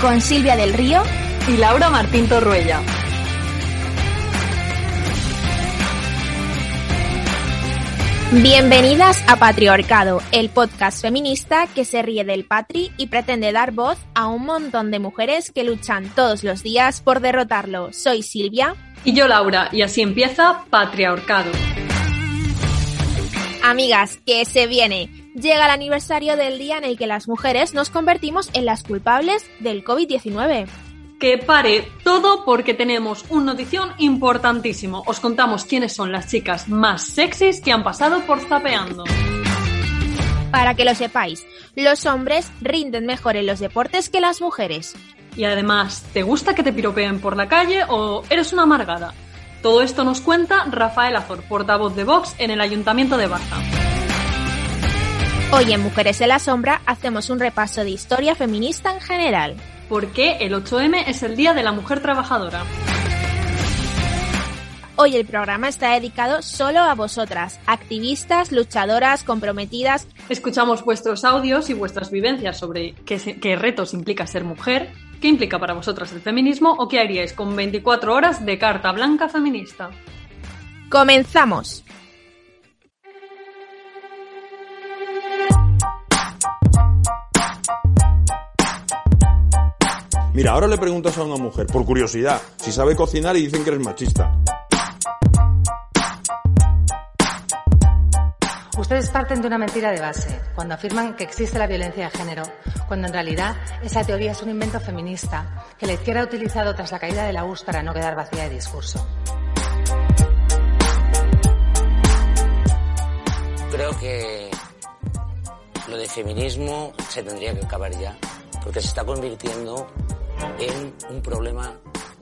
Con Silvia del Río y Laura Martín Torruella. Bienvenidas a Patriarcado, el podcast feminista que se ríe del patri y pretende dar voz a un montón de mujeres que luchan todos los días por derrotarlo. Soy Silvia. Y yo Laura, y así empieza Patriarcado. Amigas, que se viene. Llega el aniversario del día en el que las mujeres nos convertimos en las culpables del COVID-19 que pare todo porque tenemos una notición importantísimo. Os contamos quiénes son las chicas más sexys que han pasado por Zapeando. Para que lo sepáis, los hombres rinden mejor en los deportes que las mujeres. Y además, ¿te gusta que te piropeen por la calle o eres una amargada? Todo esto nos cuenta Rafael Azor, portavoz de Vox en el Ayuntamiento de Baza. Hoy en Mujeres en la Sombra hacemos un repaso de historia feminista en general. ¿Por qué el 8M es el Día de la Mujer Trabajadora? Hoy el programa está dedicado solo a vosotras, activistas, luchadoras, comprometidas. Escuchamos vuestros audios y vuestras vivencias sobre qué, qué, retos implica ser mujer, qué implica para vosotras el feminismo o qué haríais con 24 horas de carta blanca feminista. ¡Comenzamos! Mira, ahora le preguntas a una mujer, por curiosidad, si sabe cocinar y dicen que eres machista. Ustedes parten de una mentira de base cuando afirman que existe la violencia de género, cuando en realidad esa teoría es un invento feminista que la izquierda ha utilizado tras la caída de la URSS para no quedar vacía de discurso. Creo que lo de feminismo se tendría que acabar ya, porque se está convirtiendo en un problema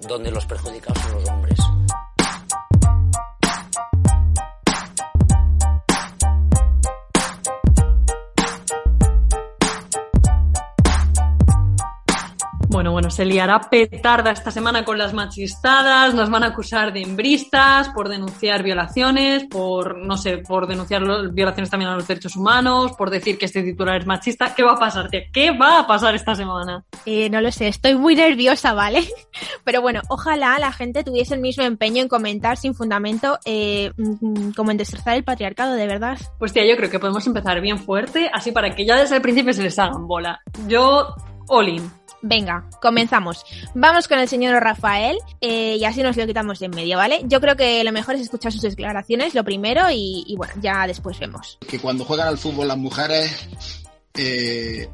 donde los perjudicados son los hombres. Bueno, bueno, se liará petarda esta semana con las machistadas, nos van a acusar de embristas, por denunciar violaciones, por, no sé, por denunciar violaciones también a los derechos humanos, por decir que este titular es machista. ¿Qué va a pasar, tía? ¿Qué va a pasar esta semana? Eh, no lo sé, estoy muy nerviosa, ¿vale? Pero bueno, ojalá la gente tuviese el mismo empeño en comentar sin fundamento, eh, mm, como en destrozar el patriarcado, de verdad. Pues tía, yo creo que podemos empezar bien fuerte, así para que ya desde el principio se les hagan bola. Yo, all in. Venga, comenzamos. Vamos con el señor Rafael eh, y así nos lo quitamos de en medio, ¿vale? Yo creo que lo mejor es escuchar sus declaraciones, lo primero, y, bueno, ya después vemos. Que cuando juegan al fútbol las mujeres eh,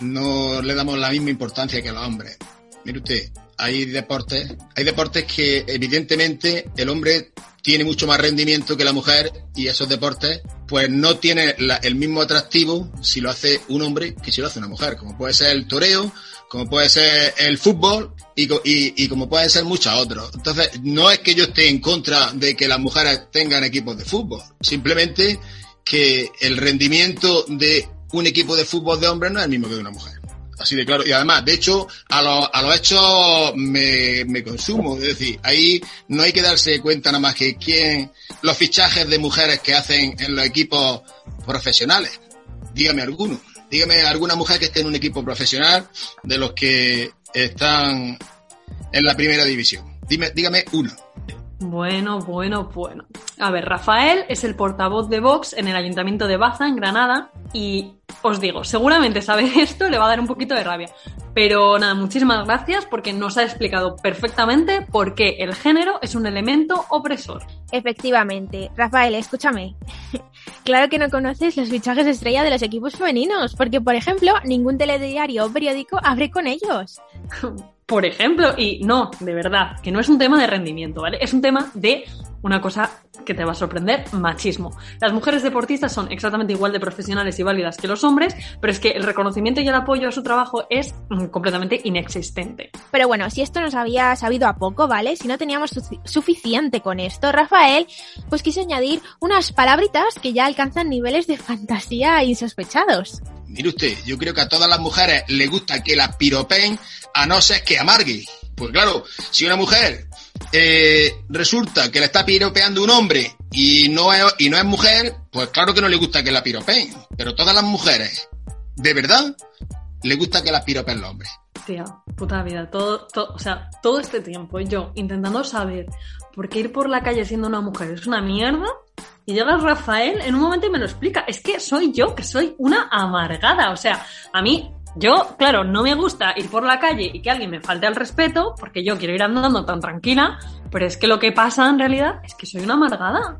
no le damos la misma importancia que a los hombres. Mire usted, hay deportes, hay deportes que evidentemente el hombre tiene mucho más rendimiento que la mujer y esos deportes pues no tienen la, el mismo atractivo si lo hace un hombre que si lo hace una mujer, como puede ser el toreo, como puede ser el fútbol y, y, y, como pueden ser muchos otros. Entonces, no es que yo esté en contra de que las mujeres tengan equipos de fútbol, simplemente que el rendimiento de un equipo de fútbol de hombres no es el mismo que de una mujer. Así de claro. Y además, de hecho, a, lo, a los hechos me, me, consumo. Es decir, ahí no hay que darse cuenta nada más que quién, los fichajes de mujeres que hacen en los equipos profesionales. Dígame alguno. Dígame alguna mujer que esté en un equipo profesional de los que están en la primera división. Dime, dígame una. Bueno, bueno, bueno. A ver, Rafael es el portavoz de Vox en el Ayuntamiento de Baza, en Granada, y os digo, seguramente sabe esto, le va a dar un poquito de rabia. Pero nada, muchísimas gracias porque nos ha explicado perfectamente por qué el género es un elemento opresor. Efectivamente. Rafael, escúchame. claro que no conoces los fichajes estrella de los equipos femeninos, porque, por ejemplo, ningún telediario o periódico abre con ellos. por ejemplo, y no, de verdad, que no es un tema de rendimiento, ¿vale? Es un tema de una cosa que te va a sorprender, machismo. Las mujeres deportistas son exactamente igual de profesionales y válidas que los hombres, pero es que el reconocimiento y el apoyo a su trabajo es completamente inexistente. Pero bueno, si esto nos había sabido a poco, ¿vale? Si no teníamos su suficiente con esto, Rafael, pues quise añadir unas palabritas que ya alcanzan niveles de fantasía insospechados. Mire usted, yo creo que a todas las mujeres les gusta que la piropen a no ser que amargue. Pues claro, si una mujer eh, resulta que le está piropeando un hombre y no, es, mujer, pues claro que no le gusta que la piropeen. Pero todas las mujeres, de verdad, le gusta que la piropen los hombres. Tía, puta vida, todo, todo, o sea, todo este tiempo yo intentando saber por qué ir por la calle siendo una mujer es una mierda y llega Rafael en un momento y me lo explica. Es que soy yo, que soy una amargada. O sea, a mí, yo, claro, no me gusta ir por la calle y que alguien me falte al respeto porque yo quiero ir andando tan tranquila, pero es que lo que pasa en realidad es que soy una amargada.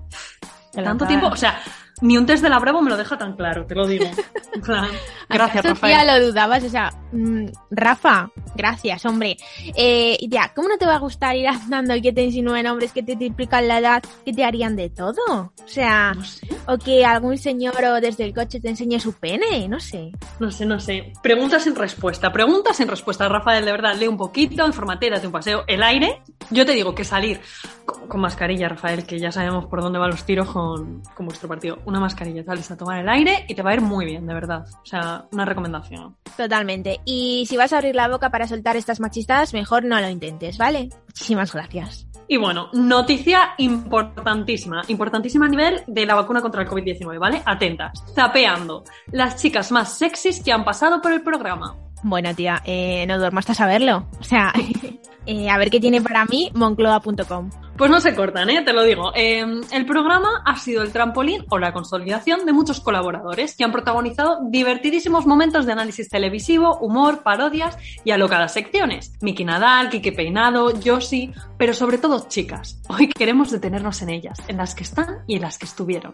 Tanto tiempo, o sea, ni un test de la Bravo me lo deja tan claro, te lo digo. Gracias, ¿Acaso, Rafael. tía, lo dudabas, o sea, mm, Rafa, gracias, hombre. Eh, ¿cómo no te va a gustar ir andando y que te insinúen hombres que te triplican la edad, que te harían de todo? O sea, No sé, o que algún señor o desde el coche te enseñe su pene, no sé. no sé, no sé. Preguntas sin respuesta, preguntas sin respuesta. Rafael, de verdad, lee un poquito, infórmate, date un paseo. El aire, yo te digo que salir con, con mascarilla, Rafael, que ya sabemos por dónde van los tiros con, con vuestro partido. Una mascarilla, sales a tomar el aire y te va a ir muy bien, de verdad. O sea, una recomendación. Totalmente. Y si vas a abrir la boca para soltar estas machistas, mejor no lo intentes, ¿vale? Muchísimas gracias. Y bueno, noticia importantísima, importantísima a nivel de la vacuna contra el COVID-19, ¿vale? Atentas. Zapeando. Las chicas más sexys que han pasado por el programa. Bueno, tía, eh, no duermo hasta saberlo. O sea, eh, a ver qué tiene para mí moncloa.com. Pues no se cortan, ¿eh? te lo digo. Eh, el programa ha sido el trampolín o la consolidación de muchos colaboradores que han protagonizado divertidísimos momentos de análisis televisivo, humor, parodias y alocadas secciones. Miki Nadal, Kike Peinado, Yoshi, pero sobre todo chicas. Hoy queremos detenernos en ellas, en las que están y en las que estuvieron.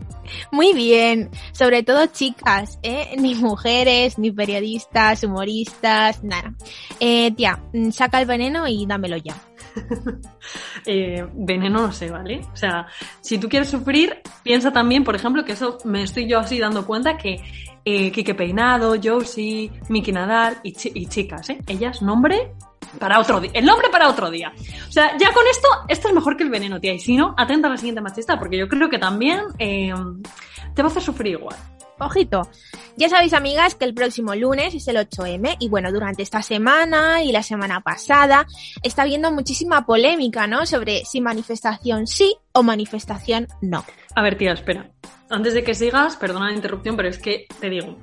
Muy bien, sobre todo chicas, ¿eh? Ni mujeres, ni periodistas, humoristas, nada. Eh, tía, mm, saca el veneno y dámelo ya. Eh, veneno no sé, ¿vale? O sea, si tú quieres sufrir, piensa también, por ejemplo, que eso me estoy yo así dando cuenta que eh, Kike Peinado, Josie, Miki Nadal y, y chicas, ¿eh? Ellas, nombre para otro día. El nombre para otro día. O sea, ya con esto, esto es mejor que el veneno, tía. Y si no, atenta a la siguiente machista, porque yo creo que también eh, te va a hacer sufrir igual. Ojito. Ya sabéis, amigas, que el próximo lunes es el 8M y bueno, durante esta semana y la semana pasada está habiendo muchísima polémica, ¿no? Sobre si manifestación sí o manifestación no. A ver, tía, espera. Antes de que sigas, perdona la interrupción, pero es que te digo,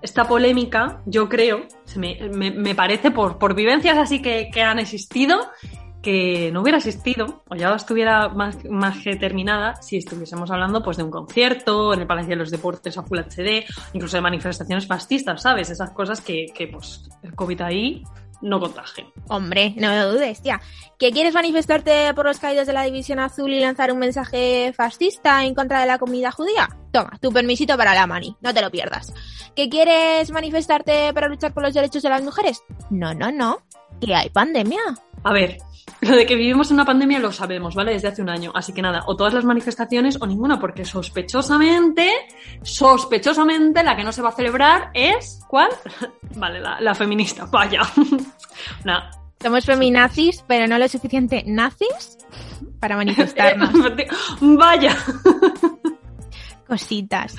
esta polémica, yo creo, se me, me- me parece por, por vivencias así que, que han existido, que no hubiera existido, o ya estuviera más, más que terminada, si estuviésemos hablando pues de un concierto, en el Palacio de los Deportes a Full HD, incluso de manifestaciones fascistas, ¿sabes? Esas cosas que, que pues el COVID ahí no contagia. Hombre, no lo dudes, tía. ¿Que quieres manifestarte por los caídos de la División Azul y lanzar un mensaje fascista en contra de la comunidad judía? Toma, tu permisito para la mani, no te lo pierdas. ¿Que quieres manifestarte para luchar por los derechos de las mujeres? No, no, no. Que hay pandemia. A ver, lo de que vivimos en una pandemia lo sabemos, ¿vale? Desde hace un año. Así que nada, o todas las manifestaciones o ninguna, porque sospechosamente, sospechosamente la que no se va a celebrar es. ¿Cuál? Vale, la, la feminista, vaya. Nada. Somos feminazis, pero no lo suficiente nazis para manifestarnos. Vaya. Cositas.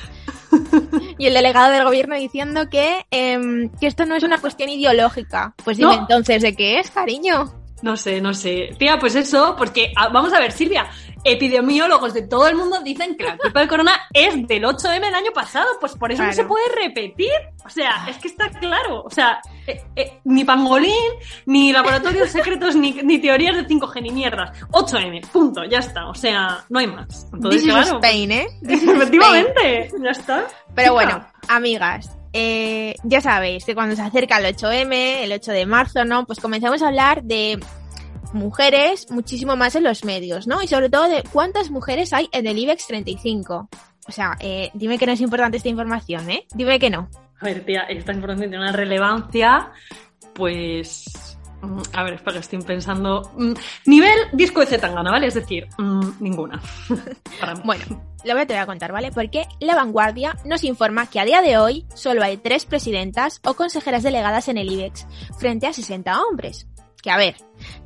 Y el delegado del gobierno diciendo que, em, que esto no es una cuestión ideológica. Pues dime No. entonces de qué es, cariño. No sé, no sé. Tía, pues eso, porque ah, vamos a ver, Silvia, epidemiólogos de todo el mundo dicen que la culpa del corona es del 8M del año pasado, pues por eso no se puede repetir. O sea, es que está claro. O sea, eh, eh, ni pangolín, ni laboratorios secretos, ni, ni teorías de 5G, ni mierdas. 8M, punto, ya está. O sea, no hay más. Entonces, This is claro. Spain, ¿eh? This is Spain. Efectivamente, ya está. Pero bueno, amigas, eh, ya sabéis que cuando se acerca el 8M, el 8 de marzo, ¿no? Pues comenzamos a hablar de mujeres muchísimo más en los medios, ¿no? Y sobre todo de cuántas mujeres hay en el IBEX 35. O sea, eh, dime que no es importante esta información, ¿eh? Dime que no. A ver, tía, esta información tiene una relevancia, pues... mm, A ver, espera, estoy pensando... mm, Nivel disco de Zetangana, ¿vale? Es decir, mm, ninguna. Bueno, lo voy a te voy a contar, ¿vale? Porque La Vanguardia nos informa que a día de hoy solo hay tres presidentas o consejeras delegadas en el IBEX, frente a 60 hombres. Que a ver,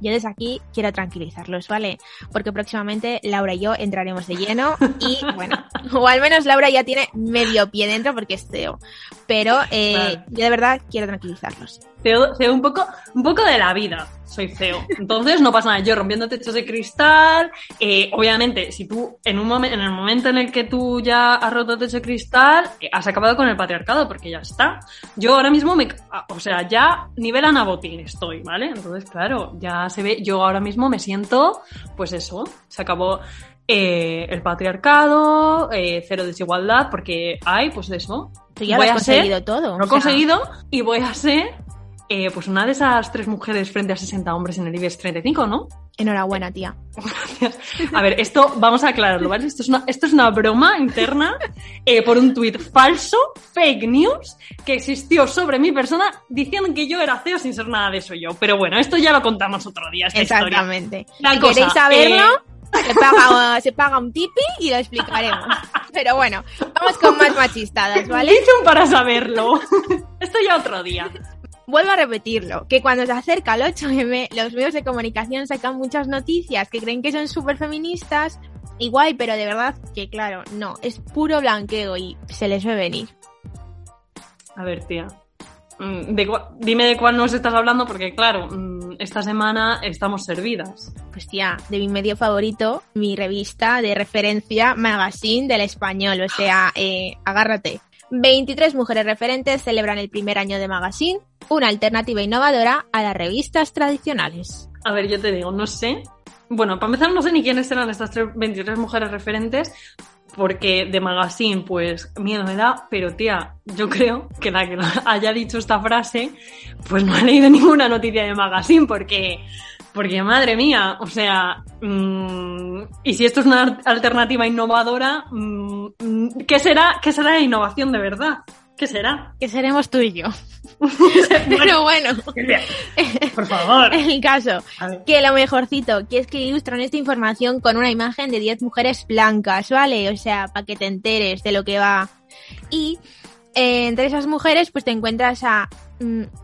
yo desde aquí quiero tranquilizarlos, ¿vale? Porque próximamente Laura y yo entraremos de lleno y, bueno, o al menos Laura ya tiene medio pie dentro porque es CEO. Pero eh, yo de verdad quiero tranquilizarlos. CEO, CEO un, poco, un poco de la vida. soy CEO. Entonces no pasa nada. Yo rompiendo techos de cristal, eh, obviamente, si tú en un momento, en el momento en el que tú ya has roto techo de cristal, eh, has acabado con el patriarcado, porque ya está. Yo ahora mismo me, o sea, ya nivel anabotín estoy, ¿vale? Entonces, claro, ya se ve, yo ahora mismo me siento, pues eso, se acabó eh, el patriarcado, eh, cero desigualdad, porque hay, pues eso. Tú ya voy lo has a ser- conseguido todo. Lo he o sea, conseguido y voy a ser, eh, pues una de esas tres mujeres frente a 60 hombres en el IBEX 35, ¿no? Enhorabuena, tía. A ver, esto vamos a aclararlo, ¿vale? Esto es una, esto es una broma interna eh, por un tuit falso, fake news, que existió sobre mi persona diciendo que yo era CEO sin ser nada de eso yo. Pero bueno, esto ya lo contamos otro día, esta historia. Exactamente. La si cosa, queréis saberlo, eh, se, paga, se paga un tipi y lo explicaremos. Pero bueno, vamos con más machistadas, ¿vale? Dicen para saberlo. Esto ya otro día. Vuelvo a repetirlo, que cuando se acerca el 8M, los medios de comunicación sacan muchas noticias que creen que son súper feministas, y guay, pero de verdad que claro, no, es puro blanqueo y se les ve venir. A ver, tía. Mm, de dime de cuál nos estás hablando, porque claro, mm, esta semana estamos servidas. Pues tía, de mi medio favorito, mi revista de referencia, Magazine del Español, o sea, eh, agárrate. 23 mujeres referentes celebran el primer año de Magazine, una alternativa innovadora a las revistas tradicionales. A ver, yo te digo, no sé. Bueno, para empezar, no sé ni quiénes eran estas tres- 23 mujeres referentes, porque de Magazine, pues miedo me da, pero tía, yo creo que la que haya dicho esta frase, pues no ha leído ninguna noticia de Magazine, porque, porque madre mía, o sea, mm, y si esto es una alternativa innovadora, mm, ¿qué será, qué será la innovación de verdad? ¿Qué será? Que seremos tú y yo. Pero bueno, Por favor. el caso, que lo mejorcito, que es que ilustran esta información con una imagen de 10 mujeres blancas, ¿vale? O sea, para que te enteres de lo que va. Y eh, entre esas mujeres, pues te encuentras a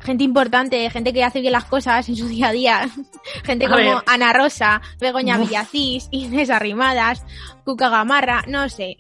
gente importante, gente que hace bien las cosas en su día a día. gente A como ver. Ana Rosa, Begoña Uf. Villacís, Inés Arrimadas, Cuca Gamarra, no sé.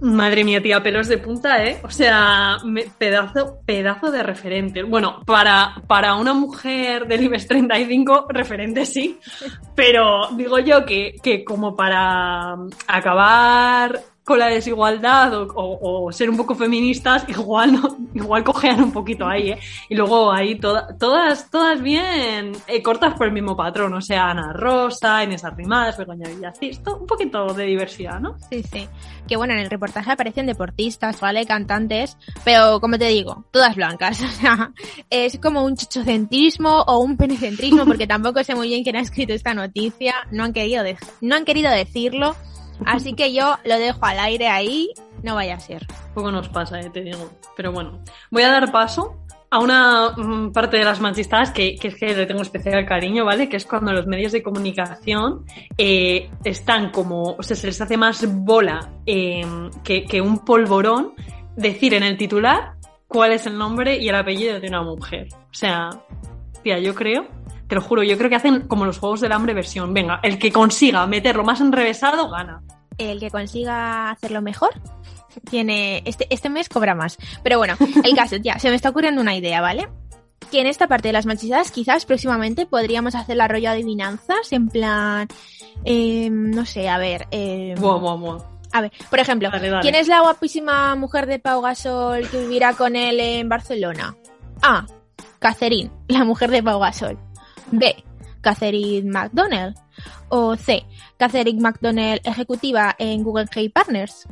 Madre mía, tía, pelos de punta, ¿eh? O sea, me- pedazo, pedazo de referente. Bueno, para, para una mujer del IBEX 35, referente sí. Pero digo yo que, que como para acabar con la desigualdad o, o- o ser un poco feministas, igual no, igual cojean un poquito ahí, ¿eh? Y luego ahí toda- todas, todas bien eh, cortas por el mismo patrón. O sea, Ana Rosa, Inés Arrimadas, Begoña Villacís, un poquito de diversidad, ¿no? Sí, sí. Que bueno, en el reportaje aparecen deportistas, ¿vale? Cantantes, pero como te digo, todas blancas. O sea, es como un chuchocentrismo o un penecentrismo, porque tampoco sé muy bien quién ha escrito esta noticia. No han querido, de- no han querido decirlo. Así que yo lo dejo al aire ahí, no vaya a ser. Poco nos pasa, eh, te digo. Pero bueno, voy a dar paso a una mm, parte de las machistadas que, que es que le tengo especial cariño, ¿vale? Que es cuando los medios de comunicación eh, están como, o sea, se les hace más bola eh, que, que un polvorón decir en el titular cuál es el nombre y el apellido de una mujer. O sea, tía, yo creo, te lo juro, yo creo que hacen como los Juegos del Hambre versión. Venga, el que consiga meterlo más enrevesado gana. El que consiga hacerlo mejor tiene este, este mes cobra más. Pero bueno, el caso, ya, se me está ocurriendo una idea, ¿vale? Que en esta parte de las machizadas quizás próximamente podríamos hacer la rollo adivinanzas, en plan, eh, no sé, a ver, eh, Buah, buah, buah. a ver, por ejemplo, Dale, dale. ¿quién es la guapísima mujer de Pau Gasol que vivirá con él en Barcelona? A. Catherine, la mujer de Pau Gasol. B. Catherine McDonnell. O C. Catherine McDonnell, ejecutiva en Google Key Partners.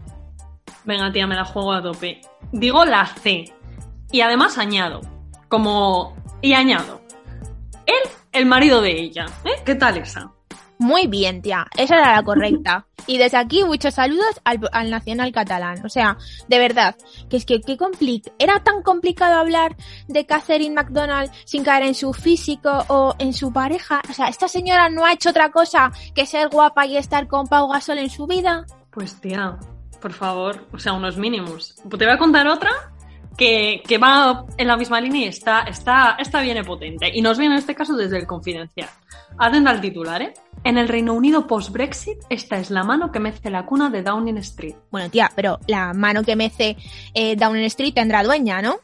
Venga, tía, me la juego a tope. Digo la C. Y además añado. Como. Y añado. Él, el marido de ella. ¿Eh? ¿Qué tal esa? Muy bien, tía. Esa era la correcta. Y desde aquí, muchos saludos al, al Nacional Catalán. O sea, de verdad, que es que qué compli- era tan complicado hablar de Catherine McDonald sin caer en su físico o en su pareja. O sea, esta señora no ha hecho otra cosa que ser guapa y estar con Pau Gasol en su vida. Pues tía, por favor, o sea, unos mínimos. Te voy a contar otra que, que va en la misma línea y está, está, está bien potente. Y nos viene en este caso desde el confidencial. Atenta al titular, ¿eh? En el Reino Unido post-Brexit, esta es la mano que mece la cuna de Downing Street. Bueno, tía, pero la mano que mece eh, Downing Street tendrá dueña, ¿no?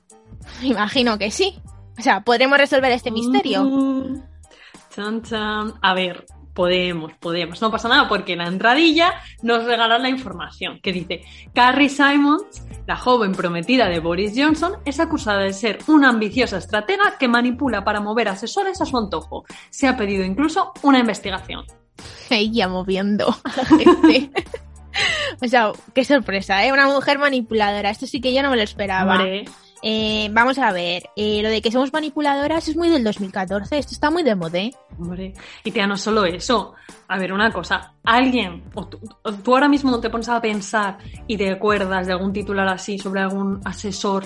Imagino que sí. O sea, ¿podremos resolver este misterio? Mm. Chan, chan. A ver, podemos, podemos. No pasa nada porque la entradilla nos regalan la información que dice Carrie Simons, la joven prometida de Boris Johnson, es acusada de ser una ambiciosa estratega que manipula para mover asesores a su antojo. Se ha pedido incluso una investigación. Ella moviendo gente. O sea, qué sorpresa, ¿eh? Una mujer manipuladora. Esto sí que yo no me lo esperaba. Hombre, Eh, vamos a ver, eh, lo de que somos manipuladoras es muy del 2014. Esto está muy de moda, ¿eh? hombre. Y tía, no solo eso. A ver, una cosa. Alguien, o tú, o tú ahora mismo te pones a pensar y te acuerdas de algún titular así sobre algún asesor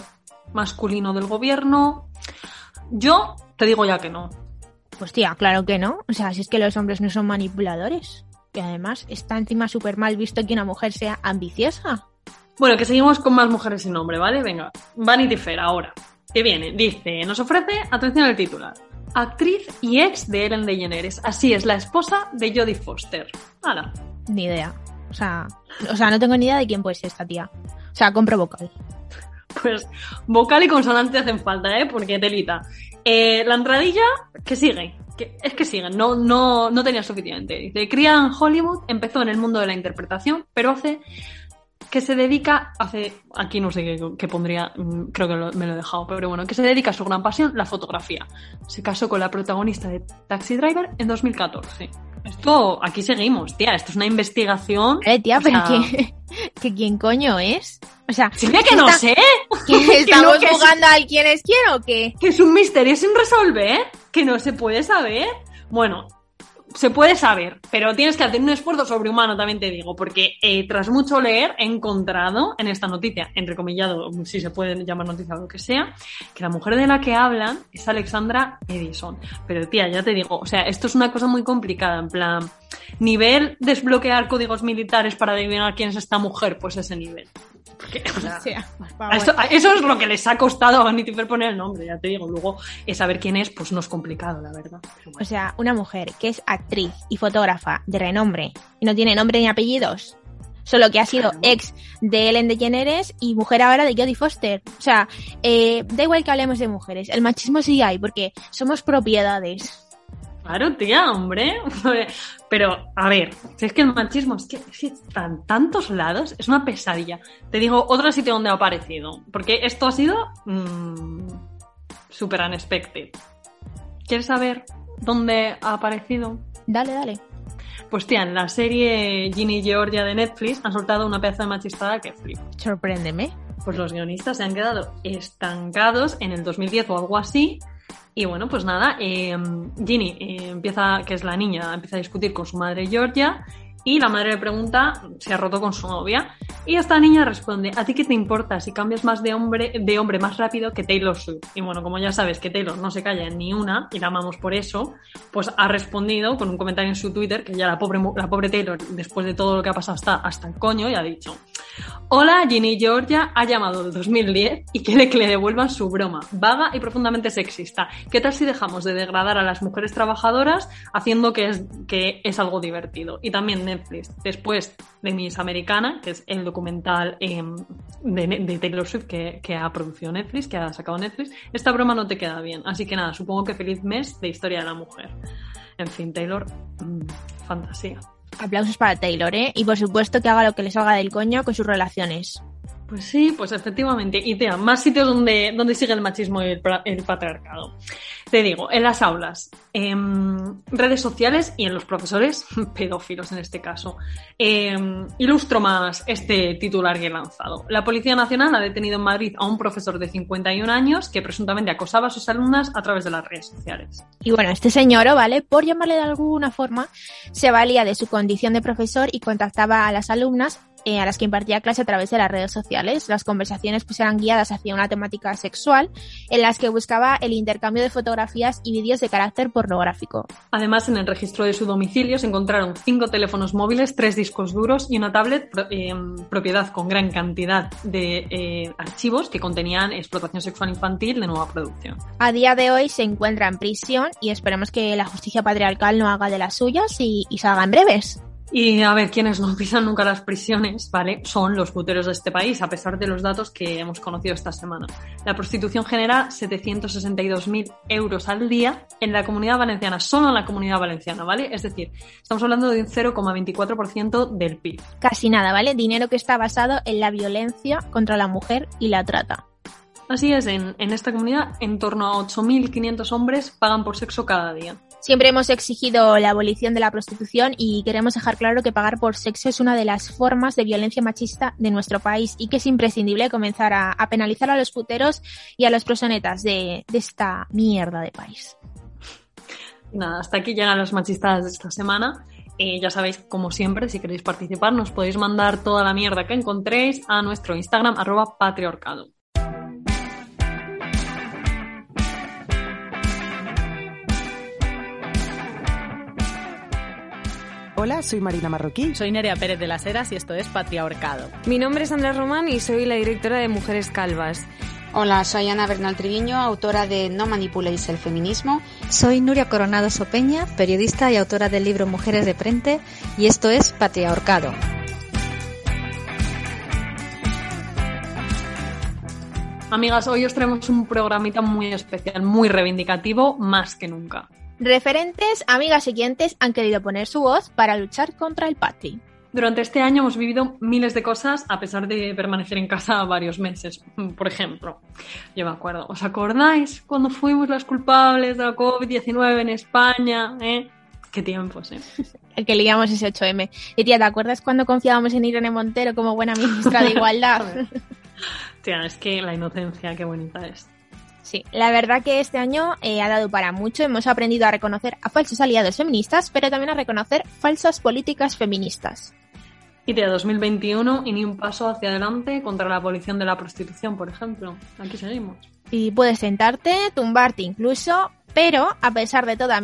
masculino del gobierno. Yo te digo ya que no. Pues tía, claro que no. O sea, si es que los hombres no son manipuladores. Y además está encima súper mal visto que una mujer sea ambiciosa. Bueno, que seguimos con más mujeres sin nombre, ¿vale? Venga, Vanity Fair ahora. Que viene, dice, nos ofrece, atención al titular, actriz y ex de Ellen DeGeneres. Así es, la esposa de Jodie Foster. Hala. Ni idea. O sea, o sea, no tengo ni idea de quién puede ser esta tía. O sea, compro vocal. Pues vocal y consonante hacen falta, ¿eh? Porque telita. Eh, la entradilla, que sigue. Que, es que sigue, no, no, no tenía suficiente. Dice, cría en Hollywood, empezó en el mundo de la interpretación, pero hace que se dedica, hace, aquí no sé qué, qué pondría, mm, creo que lo- me lo he dejado, pero bueno, que se dedica a su gran pasión, la fotografía. Se casó con la protagonista de Taxi Driver en 2014. Esto, aquí seguimos, tía, esto es una investigación. Eh, tía, pero sea, que, que quién coño es. O sea, Silvia, que no está- sé. ¿que Que ¿Estamos no, que es- jugando al quién es quién o qué? que es un misterio sin resolver, que no se puede saber. Bueno, se puede saber, pero tienes que hacer un esfuerzo sobrehumano, también te digo, porque eh, tras mucho leer he encontrado en esta noticia, entrecomillado, si se puede llamar noticia o lo que sea, que la mujer de la que hablan es Alexandra Edison. Pero tía, ya te digo, o sea, esto es una cosa muy complicada, en plan, nivel desbloquear códigos militares para adivinar quién es esta mujer, pues ese nivel. Porque, O sea. Eso, es lo que les ha costado a Vanity Fair poner el nombre, ya te digo. Luego, saber quién es, pues no es complicado, la verdad. O sea, una mujer que es actriz y fotógrafa de renombre y no tiene nombre ni apellidos, solo que ha sido Claro. ex de Ellen DeGeneres y mujer ahora de Jodie Foster. O sea, eh, da igual que hablemos de mujeres, el machismo sí hay porque somos propiedades. Claro, tía, hombre. Pero, a ver, si es que el machismo es que, es que está en tantos lados, es una pesadilla. Te digo otro sitio donde ha aparecido, porque esto ha sido mm, super unexpected. ¿Quieres saber dónde ha aparecido? Dale, dale. Pues tía, en la serie Ginny y Georgia de Netflix han soltado una pedazo de machistada que flip. Sorpréndeme. pues los guionistas se han quedado estancados en el 2010 o algo así. Y bueno, pues nada, eh, Ginny eh, empieza, que es la niña, empieza a discutir con su madre Georgia y la madre le pregunta si ha roto con su novia. Y esta niña responde, ¿a ti qué te importa si cambias más de hombre, de hombre más rápido que Taylor Swift? Y bueno, como ya sabes que Taylor no se calla en ni una y la amamos por eso, pues ha respondido con un comentario en su Twitter que ya la pobre, la pobre Taylor, después de todo lo que ha pasado, está hasta el coño y ha dicho, Hola, Ginny Georgia ha llamado del 2010 y quiere que le devuelvan su broma, vaga y profundamente sexista. ¿Qué tal si dejamos de degradar a las mujeres trabajadoras haciendo que es, que es algo divertido? Y también Netflix, después de Miss Americana, que es el documental de, de Taylor Swift que, que ha producido Netflix, que ha sacado Netflix, esta broma no te queda bien. Así que nada, supongo que feliz mes de historia de la mujer. En fin, Taylor, mm, fantasía. Aplausos para Taylor, ¿eh? Y por supuesto que haga lo que le salga del coño con sus relaciones. Pues sí, pues efectivamente. Y tía, más sitios donde, donde sigue el machismo y el, el patriarcado. Te digo, en las aulas, en redes sociales y en los profesores pedófilos en este caso. Eh, ilustro más este titular que he lanzado. La Policía Nacional ha detenido en Madrid a un profesor de 51 años que presuntamente acosaba a sus alumnas a través de las redes sociales. Y bueno, este señor, ¿vale? Por llamarle de alguna forma, se valía de su condición de profesor y contactaba a las alumnas eh, a las que impartía clase a través de las redes sociales. Las conversaciones pues eran guiadas hacia una temática sexual en las que buscaba el intercambio de fotografías y vídeos de carácter pornográfico. Además, en el registro de su domicilio se encontraron cinco teléfonos móviles, tres discos duros y una tablet pro- eh, propiedad con gran cantidad de eh, archivos que contenían explotación sexual infantil de nueva producción. A día de hoy se encuentra en prisión y esperemos que la justicia patriarcal no haga de las suyas y, y salga en breves. Y a ver, quienes no pisan nunca las prisiones, ¿vale? Son los puteros de este país, a pesar de los datos que hemos conocido esta semana. La prostitución genera 762.000 euros al día en la comunidad valenciana, solo en la comunidad valenciana, ¿vale? Es decir, estamos hablando de un 0,24% del PIB. Casi nada, ¿vale? Dinero que está basado en la violencia contra la mujer y la trata. Así es, en, en esta comunidad en torno a 8.500 hombres pagan por sexo cada día. Siempre hemos exigido la abolición de la prostitución y queremos dejar claro que pagar por sexo es una de las formas de violencia machista de nuestro país y que es imprescindible comenzar a, penalizar a los puteros y a los prosonetas de, de esta mierda de país. Nada, hasta aquí llegan las machistas de esta semana. Eh, ya sabéis, como siempre, si queréis participar, nos podéis mandar toda la mierda que encontréis a nuestro Instagram, arroba patriarcado. Hola, soy Marina Marroquí. Soy Nerea Pérez de las Heras y esto es Patriarcado. Mi nombre es Andrés Román y soy la directora de Mujeres Calvas. Hola, soy Ana Bernal Triviño, autora de No manipuléis el feminismo. Soy Nuria Coronado Sopeña, periodista y autora del libro Mujeres de Frente, y esto es Patriarcado. Amigas, hoy os traemos un programita muy especial, muy reivindicativo, más que nunca. Referentes, amigas siguientes han querido poner su voz para luchar contra el patri. Durante este año hemos vivido miles de cosas a pesar de permanecer en casa varios meses. Por ejemplo, yo me acuerdo, ¿os acordáis cuando fuimos las culpables de la COVID-19 en España? ¿Eh? Qué tiempos, ¿eh? El que liamos ese 8M. Y tía, ¿te acuerdas cuando confiábamos en Irene Montero como buena ministra de Igualdad? tía, es que la inocencia, qué bonita es. Sí, la verdad que este año eh, ha dado para mucho. Hemos aprendido a reconocer a falsos aliados feministas, pero también a reconocer falsas políticas feministas. Y de 2021 y ni un paso hacia adelante contra la abolición de la prostitución, por ejemplo. Aquí seguimos. Y puedes sentarte, tumbarte incluso, pero a pesar de toda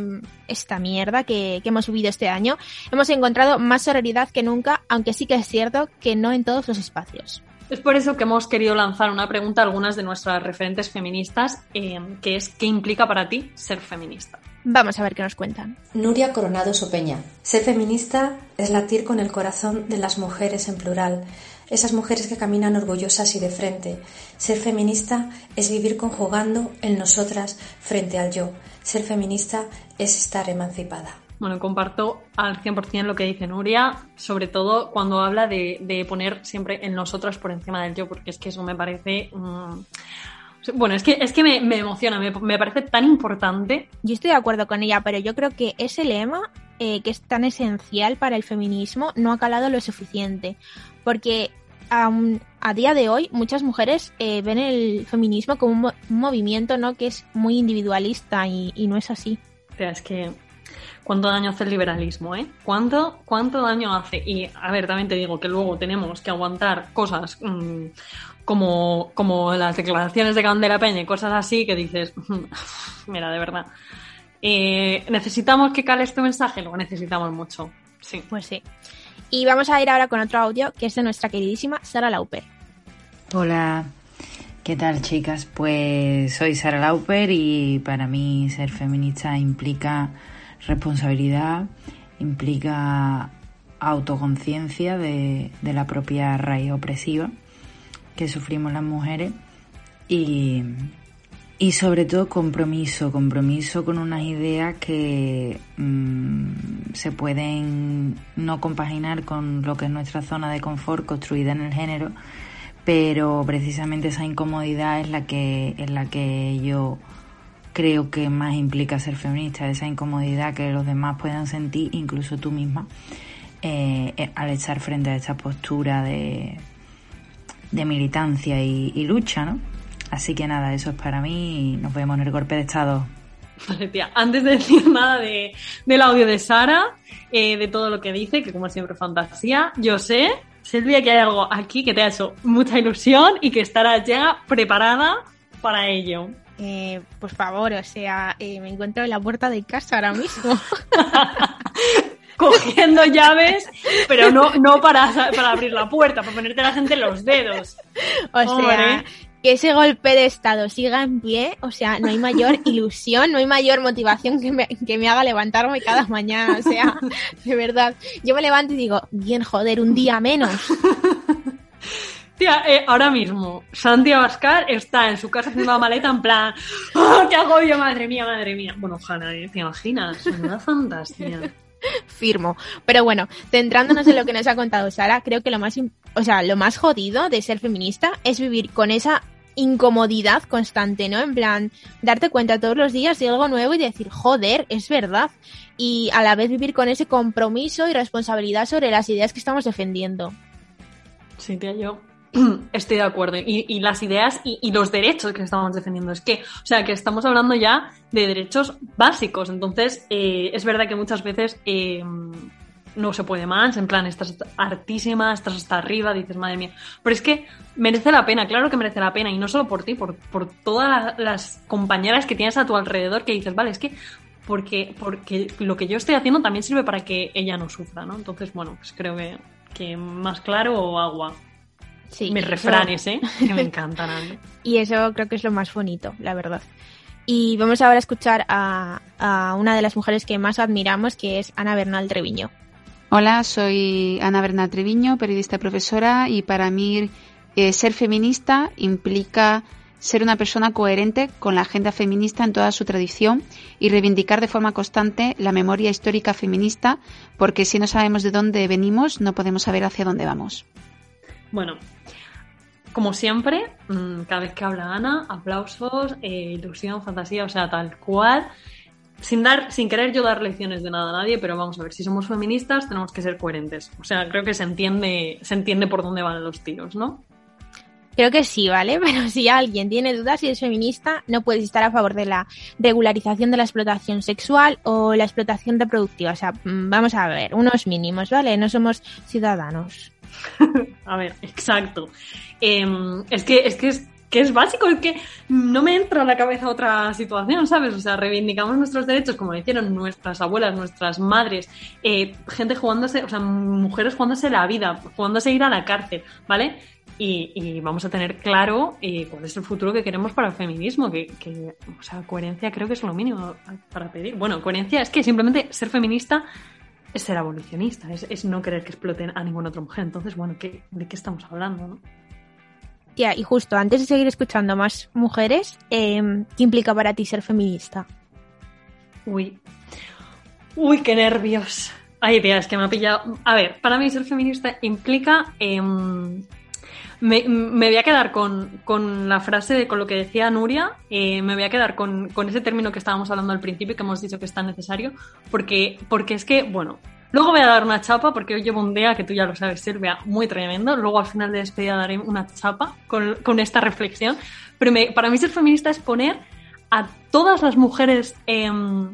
esta mierda que, que hemos subido este año, hemos encontrado más sororidad que nunca, aunque sí que es cierto que no en todos los espacios. Es por eso que hemos querido lanzar una pregunta a algunas de nuestras referentes feministas, eh, que es ¿qué implica para ti ser feminista? Vamos a ver qué nos cuentan. Nuria Coronado Sopeña. Ser feminista es latir con el corazón de las mujeres en plural, esas mujeres que caminan orgullosas y de frente. Ser feminista es vivir conjugando el nosotras frente al yo. Ser feminista es estar emancipada. Bueno, comparto al 100% lo que dice Nuria, sobre todo cuando habla de, de, poner siempre el nosotras por encima del yo, porque es que eso me parece... Mmm... Bueno, es que, es que me, me emociona, me, me, parece tan importante. Yo estoy de acuerdo con ella, pero yo creo que ese lema, eh, que es tan esencial para el feminismo, no ha calado lo suficiente. Porque um, a día de hoy muchas mujeres eh, ven el feminismo como un, mo un, movimiento ¿no? que es muy individualista y, y no es así. O sea, es que cuánto daño hace el liberalismo, ¿eh? ¿Cuánto, cuánto daño hace? Y, a ver, también te digo que luego tenemos que aguantar cosas mmm, como, como las declaraciones de Candela Peña y cosas así que dices, mira, de verdad. Eh, ¿Necesitamos que cale este mensaje? Lo necesitamos mucho. Sí. Pues sí. Y vamos a ir ahora con otro audio que es de nuestra queridísima Sara Lauper. Hola, ¿Qué tal chicas? Pues soy Sara Lauper y para mí ser feminista implica responsabilidad, implica autoconciencia de, la propia raíz opresiva que sufrimos las mujeres y, y sobre todo compromiso, compromiso con unas ideas que mmm, se pueden no compaginar con lo que es nuestra zona de confort construida en el género, pero precisamente esa incomodidad es la que, es la que yo creo que más implica ser feminista, esa incomodidad que los demás puedan sentir, incluso tú misma, eh, al estar frente a esta postura de, de militancia y, lucha, ¿no? Así que nada, eso es para mí y nos vemos en el golpe de Estado. Vale, tía, antes de decir nada de, del audio de Sara, eh, de todo lo que dice, que como siempre fantasía, yo sé Silvia, que hay algo aquí que te ha hecho mucha ilusión y que estarás ya preparada para ello. Eh, por favor, o sea, eh, me encuentro en la puerta de casa ahora mismo. Cogiendo llaves, pero no, no para, para abrir la puerta, para ponerte a la gente los dedos. O sea, que ese golpe de estado siga en pie, o sea, no hay mayor ilusión, no hay mayor motivación que me, que me haga levantarme cada mañana, o sea, de verdad. Yo me levanto y digo, bien, joder, un día menos. Tía, eh, ahora mismo, Santi Abascal está en su casa haciendo la maleta en plan, ¡oh, qué agobio, madre mía, madre mía! Bueno, ojalá, ¿eh? ¿te imaginas? Una fantasía. Firmo. Pero bueno, centrándonos en lo que nos ha contado Sara, creo que lo más, o sea, lo más jodido de ser feminista es vivir con esa incomodidad constante, ¿no? En plan, darte cuenta todos los días de algo nuevo y decir, joder, es verdad. Y a la vez vivir con ese compromiso y responsabilidad sobre las ideas que estamos defendiendo. Sí, tía, yo Estoy de acuerdo. Y, las ideas y, los derechos que estamos defendiendo. Es que, o sea, que estamos hablando ya de derechos básicos. Entonces, eh, es verdad que muchas veces eh, no se puede más. En plan, estás hartísima, estás hasta arriba, dices, madre mía. Pero es que merece la pena, claro que merece la pena. Y no solo por ti, por, por todas las compañeras que tienes a tu alrededor que dices, vale, es que porque, porque lo que yo estoy haciendo también sirve para que ella no sufra, ¿no? Entonces, bueno, pues creo que, que más claro o agua. Sí, Mis refranes, ¿eh? Que me encantan. y eso creo que es lo más bonito, la verdad. Y vamos ahora a escuchar a, una de las mujeres que más admiramos, que es Ana Bernal Treviño. Hola, soy Ana Bernal Treviño, periodista y profesora, y para mí eh, ser feminista implica ser una persona coherente con la agenda feminista en toda su tradición y reivindicar de forma constante la memoria histórica feminista, porque si no sabemos de dónde venimos, no podemos saber hacia dónde vamos. Bueno, como siempre, mm, cada vez que habla Ana, aplausos, eh, ilusión, fantasía, o sea, tal cual. Sin dar, sin querer yo dar lecciones de nada a nadie, pero vamos a ver, si somos feministas tenemos que ser coherentes. O sea, creo que se entiende, se entiende por dónde van los tiros, ¿no? Creo que sí, ¿vale? Pero si alguien tiene dudas y es feminista, no puedes estar a favor de la regularización de la explotación sexual o la explotación reproductiva. O sea, mm, vamos a ver, unos mínimos, ¿vale? No somos ciudadanos. a ver, exacto. Em, es que es que es que es básico, es que no me entra a la cabeza otra situación, ¿sabes? O sea, reivindicamos nuestros derechos como lo hicieron nuestras abuelas, nuestras madres, eh, gente jugándose, o sea, mujeres jugándose la vida, jugándose ir a la cárcel, ¿vale? Y, vamos a tener claro eh, cuál es el futuro que queremos para el feminismo, que, o sea, coherencia creo que es lo mínimo para pedir. Bueno, coherencia es que simplemente ser feminista es ser abolicionista, es, no querer que exploten a ninguna otra mujer. Entonces, bueno, ¿qué, ¿de qué estamos hablando, no? Tía, y justo antes de seguir escuchando más mujeres, em, ¿qué implica para ti ser feminista? Uy, uy, qué nervios. Ay, tía, es que me ha pillado. A ver, para mí ser feminista implica em, me, voy a quedar con, la frase, con lo que decía Nuria, eh, me voy a quedar con, ese término que estábamos hablando al principio y que hemos dicho que es tan necesario, porque, porque es que, bueno, luego voy a dar una chapa, porque hoy llevo un día, que tú ya lo sabes, Silvia, muy tremendo, luego al final de despedida daré una chapa con, esta reflexión, pero para mí ser feminista es poner a todas las mujeres... Em,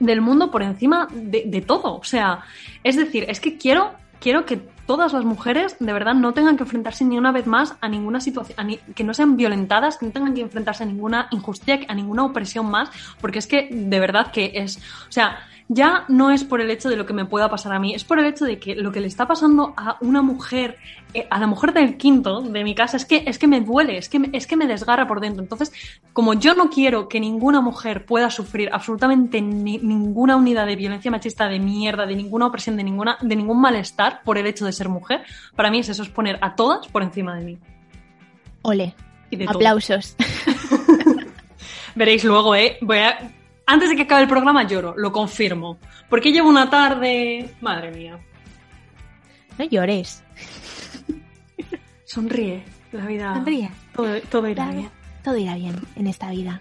del mundo por encima de, de todo. O sea, es decir, es que quiero, quiero que todas las mujeres de verdad no tengan que enfrentarse ni una vez más a ninguna situación, que no sean violentadas, que no tengan que enfrentarse a ninguna injusticia, a ninguna opresión más, porque es que de verdad que es, o sea, ya no es por el hecho de lo que me pueda pasar a mí, es por el hecho de que lo que le está pasando a una mujer, eh, a la mujer del quinto de mi casa, es que, es que me duele, es que, es que me desgarra por dentro. Entonces, como yo no quiero que ninguna mujer pueda sufrir absolutamente ninguna unidad de violencia machista de mierda, de ninguna opresión, de, ninguna, de ningún malestar por el hecho de ser mujer, para mí es eso, es poner a todas por encima de mí. Ole. Aplausos. Veréis luego, ¿eh? Voy a antes de que acabe el programa lloro, lo confirmo. Porque llevo una tarde... Madre mía. No llores. Sonríe. La vida... Sonríe. Todo, irá bien. Todo irá bien en esta vida.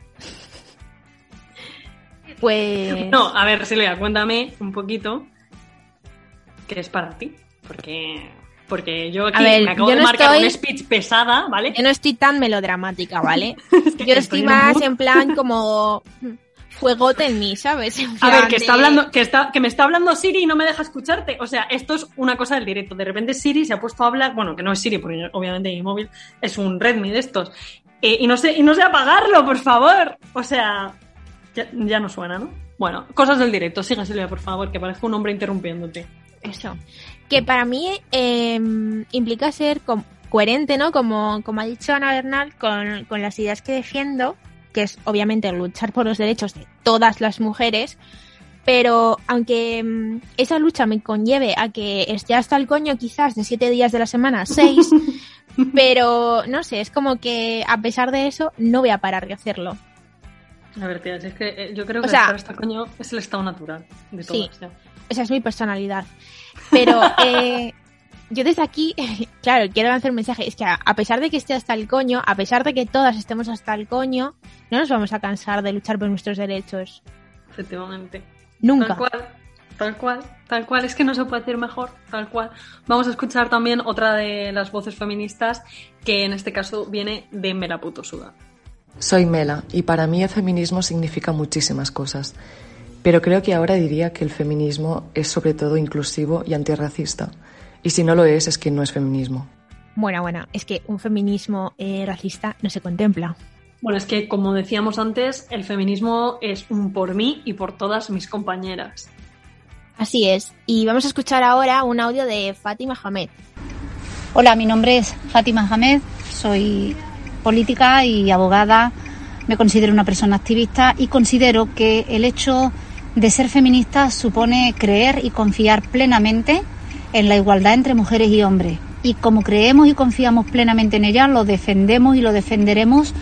Pues... No, a ver, Silvia, cuéntame un poquito qué es para ti. Porque porque yo aquí me acabo de marcar un speech pesada, ¿vale? Yo no estoy tan melodramática, ¿vale? yo estoy más en plan como fuegote en mí, ¿sabes? a ver, que está hablando, que está, que me está hablando Siri y no me deja escucharte. O sea, esto es una cosa del directo. De repente Siri se ha puesto a hablar, bueno, que no es Siri, porque obviamente mi móvil es un Redmi de estos. Eh, y no sé, y no sé apagarlo, por favor. O sea, ya, no suena, ¿no? Bueno, cosas del directo. Sigue Silvia, por favor, que parezco un hombre interrumpiéndote. Eso. Que para mí em, implica ser coherente, ¿no? Como, como ha dicho Ana Bernal, con, con las ideas que defiendo, que es obviamente luchar por los derechos de todas las mujeres, pero aunque mm, esa lucha me conlleve a que esté hasta el coño quizás de siete días de la semana, seis, pero no sé, es como que a pesar de eso no voy a parar de hacerlo. A ver, tía, es que eh, yo creo que estar hasta el coño es el estado natural de todo. Sí, esa es mi personalidad. Pero eh, yo desde aquí, claro, quiero lanzar un mensaje, es que a pesar de que esté hasta el coño, a pesar de que todas estemos hasta el coño, no nos vamos a cansar de luchar por nuestros derechos. Efectivamente. Nunca. Tal cual, tal cual, tal cual. Es que no se puede decir mejor, tal cual. Vamos a escuchar también otra de las voces feministas que en este caso viene de Mela Puto Suda. Soy Mela y para mí el feminismo significa muchísimas cosas. Pero creo que ahora diría que el feminismo es sobre todo inclusivo y antirracista. Y si no lo es, es que no es feminismo. Bueno, bueno, es que un feminismo eh, racista no se contempla. Bueno, es que como decíamos antes, el feminismo es un por mí y por todas mis compañeras. Así es. Y vamos a escuchar ahora un audio de Fátima Hamed. Hola, mi nombre es Fátima Hamed, soy política y abogada. Me considero una persona activista y considero que el hecho de ser feminista supone creer y confiar plenamente en la igualdad entre mujeres y hombres. Y como creemos y confiamos plenamente en ella, lo defendemos y lo defenderemos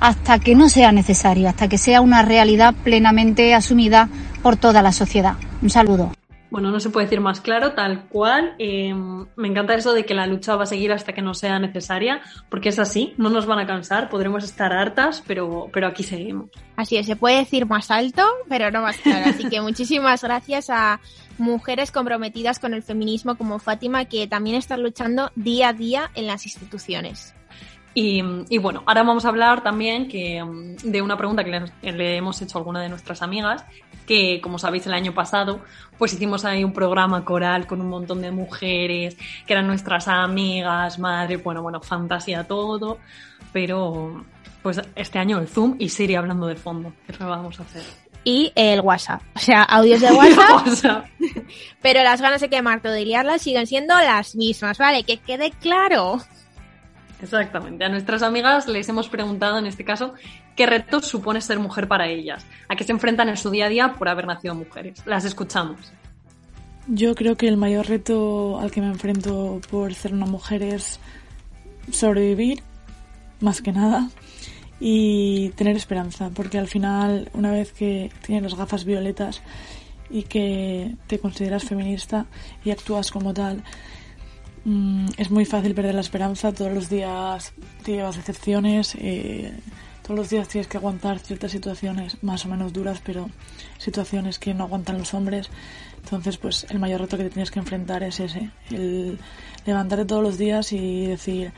hasta que no sea necesario, hasta que sea una realidad plenamente asumida por toda la sociedad. Un saludo. Bueno, no se puede decir más claro, tal cual. Eh, me encanta eso de que la lucha va a seguir hasta que no sea necesaria, porque es así, no nos van a cansar, podremos estar hartas, pero, pero aquí seguimos. Así es, se puede decir más alto, pero no más claro. Así que muchísimas gracias a mujeres comprometidas con el feminismo como Fátima, que también están luchando día a día en las instituciones. Y, bueno, ahora vamos a hablar también que, de una pregunta que le, hemos hecho a alguna de nuestras amigas, que como sabéis el año pasado, pues hicimos ahí un programa coral con un montón de mujeres, que eran nuestras amigas, madres, bueno, bueno, fantasía todo, pero pues este año el Zoom y Siri hablando de fondo, ¿qué vamos a hacer? y el WhatsApp. O sea, audios de WhatsApp. pero las ganas de quemar todo y liarlas siguen siendo las mismas, ¿vale? Que quede claro. Exactamente. A nuestras amigas les hemos preguntado en este caso qué retos supone ser mujer para ellas, a qué se enfrentan en su día a día por haber nacido mujeres. Las escuchamos. Yo creo que el mayor reto al que me enfrento por ser una mujer es sobrevivir, más que nada, y tener esperanza, porque al final, una vez que tienes las gafas violetas y que te consideras feminista y actúas como tal, Mm, es muy fácil perder la esperanza. Todos los días te llevas decepciones. Eh, todos los días tienes que aguantar ciertas situaciones más o menos duras, pero situaciones que no aguantan los hombres. Entonces, pues el mayor reto que te tienes que enfrentar es ese. El levantarte todos los días y decir,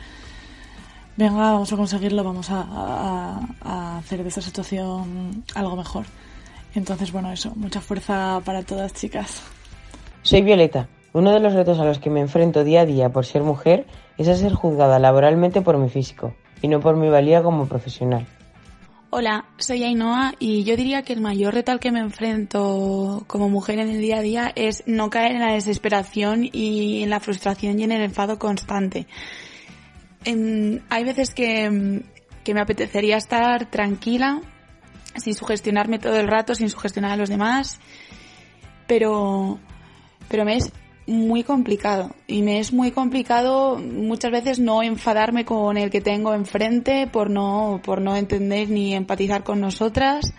venga, vamos a conseguirlo, vamos a, a hacer de esta situación algo mejor. Entonces, bueno, eso, mucha fuerza para todas chicas. Soy Violeta uno de los retos a los que me enfrento día a día por ser mujer es a ser juzgada laboralmente por mi físico y no por mi valía como profesional. Hola, soy Ainhoa y yo diría que el mayor reto al que me enfrento como mujer en el día a día es no caer en la desesperación y en la frustración y en el enfado constante. hay veces que, que me apetecería estar tranquila, sin sugestionarme todo el rato, sin sugestionar a los demás, pero, pero me es muy complicado y me es muy complicado muchas veces no enfadarme con el que tengo enfrente por no por no entender ni empatizar con nosotras.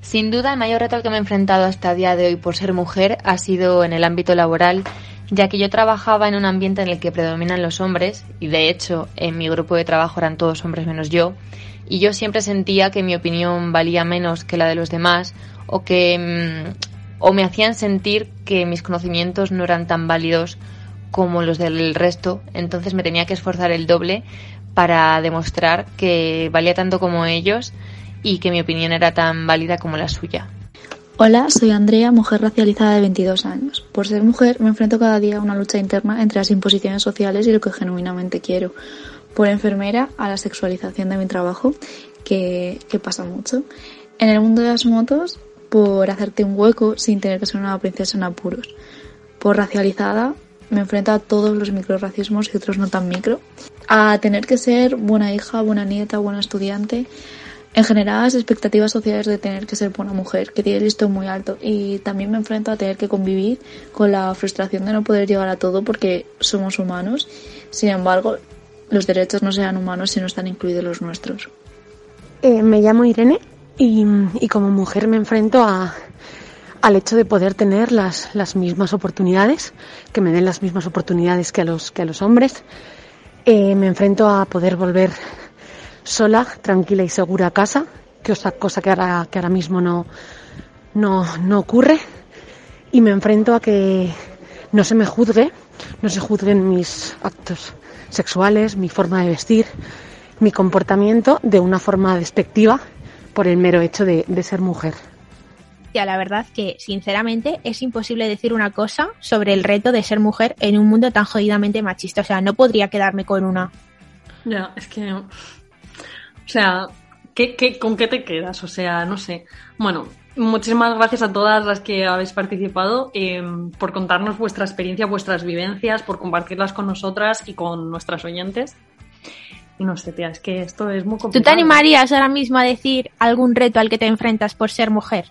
Sin duda el mayor reto al que me he enfrentado hasta el día de hoy por ser mujer ha sido en el ámbito laboral, ya que yo trabajaba en un ambiente en el que predominan los hombres y de hecho en mi grupo de trabajo eran todos hombres menos yo y yo siempre sentía que mi opinión valía menos que la de los demás o que mm, o me hacían sentir que mis conocimientos no eran tan válidos como los del resto, entonces me tenía que esforzar el doble para demostrar que valía tanto como ellos y que mi opinión era tan válida como la suya. Hola, soy Andrea, mujer racializada de 22 años. Por ser mujer me enfrento cada día a una lucha interna entre las imposiciones sociales y lo que genuinamente quiero. Por enfermera a la sexualización de mi trabajo, que, que pasa mucho. En el mundo de las motos por hacerte un hueco sin tener que ser una princesa en apuros. Por racializada me enfrento a todos los microracismos y otros no tan micro, a tener que ser buena hija, buena nieta, buena estudiante, en general las expectativas sociales de tener que ser buena mujer, que tiene el listón muy alto. Y también me enfrento a tener que convivir con la frustración de no poder llegar a todo porque somos humanos, sin embargo los derechos no sean humanos si no están incluidos los nuestros. Eh, me llamo Irene y, como mujer me enfrento al hecho de poder tener las, mismas oportunidades, que me den las mismas oportunidades que a los, hombres. Eh, me enfrento a poder volver sola, tranquila y segura a casa, que otra cosa que ahora, mismo no ocurre. Y me enfrento a que no se me juzgue, no se juzguen mis actos sexuales, mi forma de vestir, mi comportamiento de una forma despectiva por el mero hecho de, de ser mujer la verdad que, sinceramente, es imposible decir una cosa sobre el reto de ser mujer en un mundo tan jodidamente machista. O sea, no podría quedarme con una. Ya, es que. O sea, ¿qué, qué, con qué te quedas? O sea, no sé. Bueno, muchísimas gracias a todas las que habéis participado eh, por contarnos vuestra experiencia, vuestras vivencias, por compartirlas con nosotras y con nuestras oyentes. Y no sé, tía, es que esto es muy complicado. ¿Tú te animarías ahora mismo a decir algún reto al que te enfrentas por ser mujer?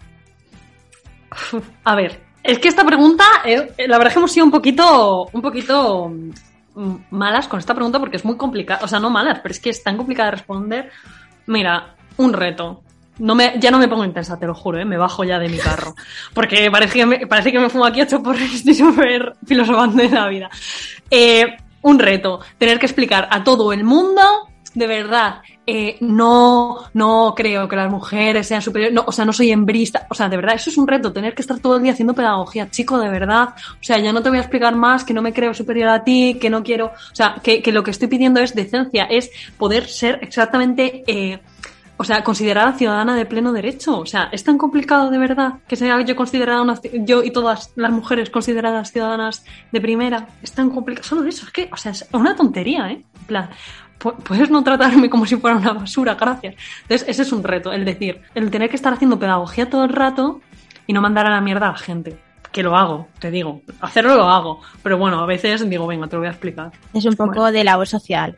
A ver, es que esta pregunta, eh, la verdad es que hemos sido un poquito, un poquito mm, malas con esta pregunta porque es muy complicada, o sea, no malas, pero es que es tan complicada de responder. Mira, un reto. No me, ya no me pongo intensa, te lo juro, ¿eh? me bajo ya de mi carro. Porque parece que me, parece que me fumo aquí ocho por estoy súper filosofando de la vida. Eh, un reto, tener que explicar a todo el mundo de verdad, eh, no, no creo que las mujeres sean superiores, no, o sea, no soy embrista, o sea, de verdad, eso es un reto, tener que estar todo el día haciendo pedagogía, chico, de verdad, o sea, ya no te voy a explicar más, que no me creo superior a ti, que no quiero, o sea, que, que lo que estoy pidiendo es decencia, es poder ser exactamente, eh, o sea, considerada ciudadana de pleno derecho. O sea, es tan complicado de verdad que sea yo considerada una, yo y todas las mujeres consideradas ciudadanas de primera. Es tan complicado. Solo eso, es que, o sea, es una tontería, ¿eh? En plan, puedes no tratarme como si fuera una basura, gracias. Entonces, ese es un reto, el decir, el tener que estar haciendo pedagogía todo el rato y no mandar a la mierda a la gente. Que lo hago, te digo. Hacerlo lo hago. Pero bueno, a veces digo, venga, te lo voy a explicar. Es un poco de labor social.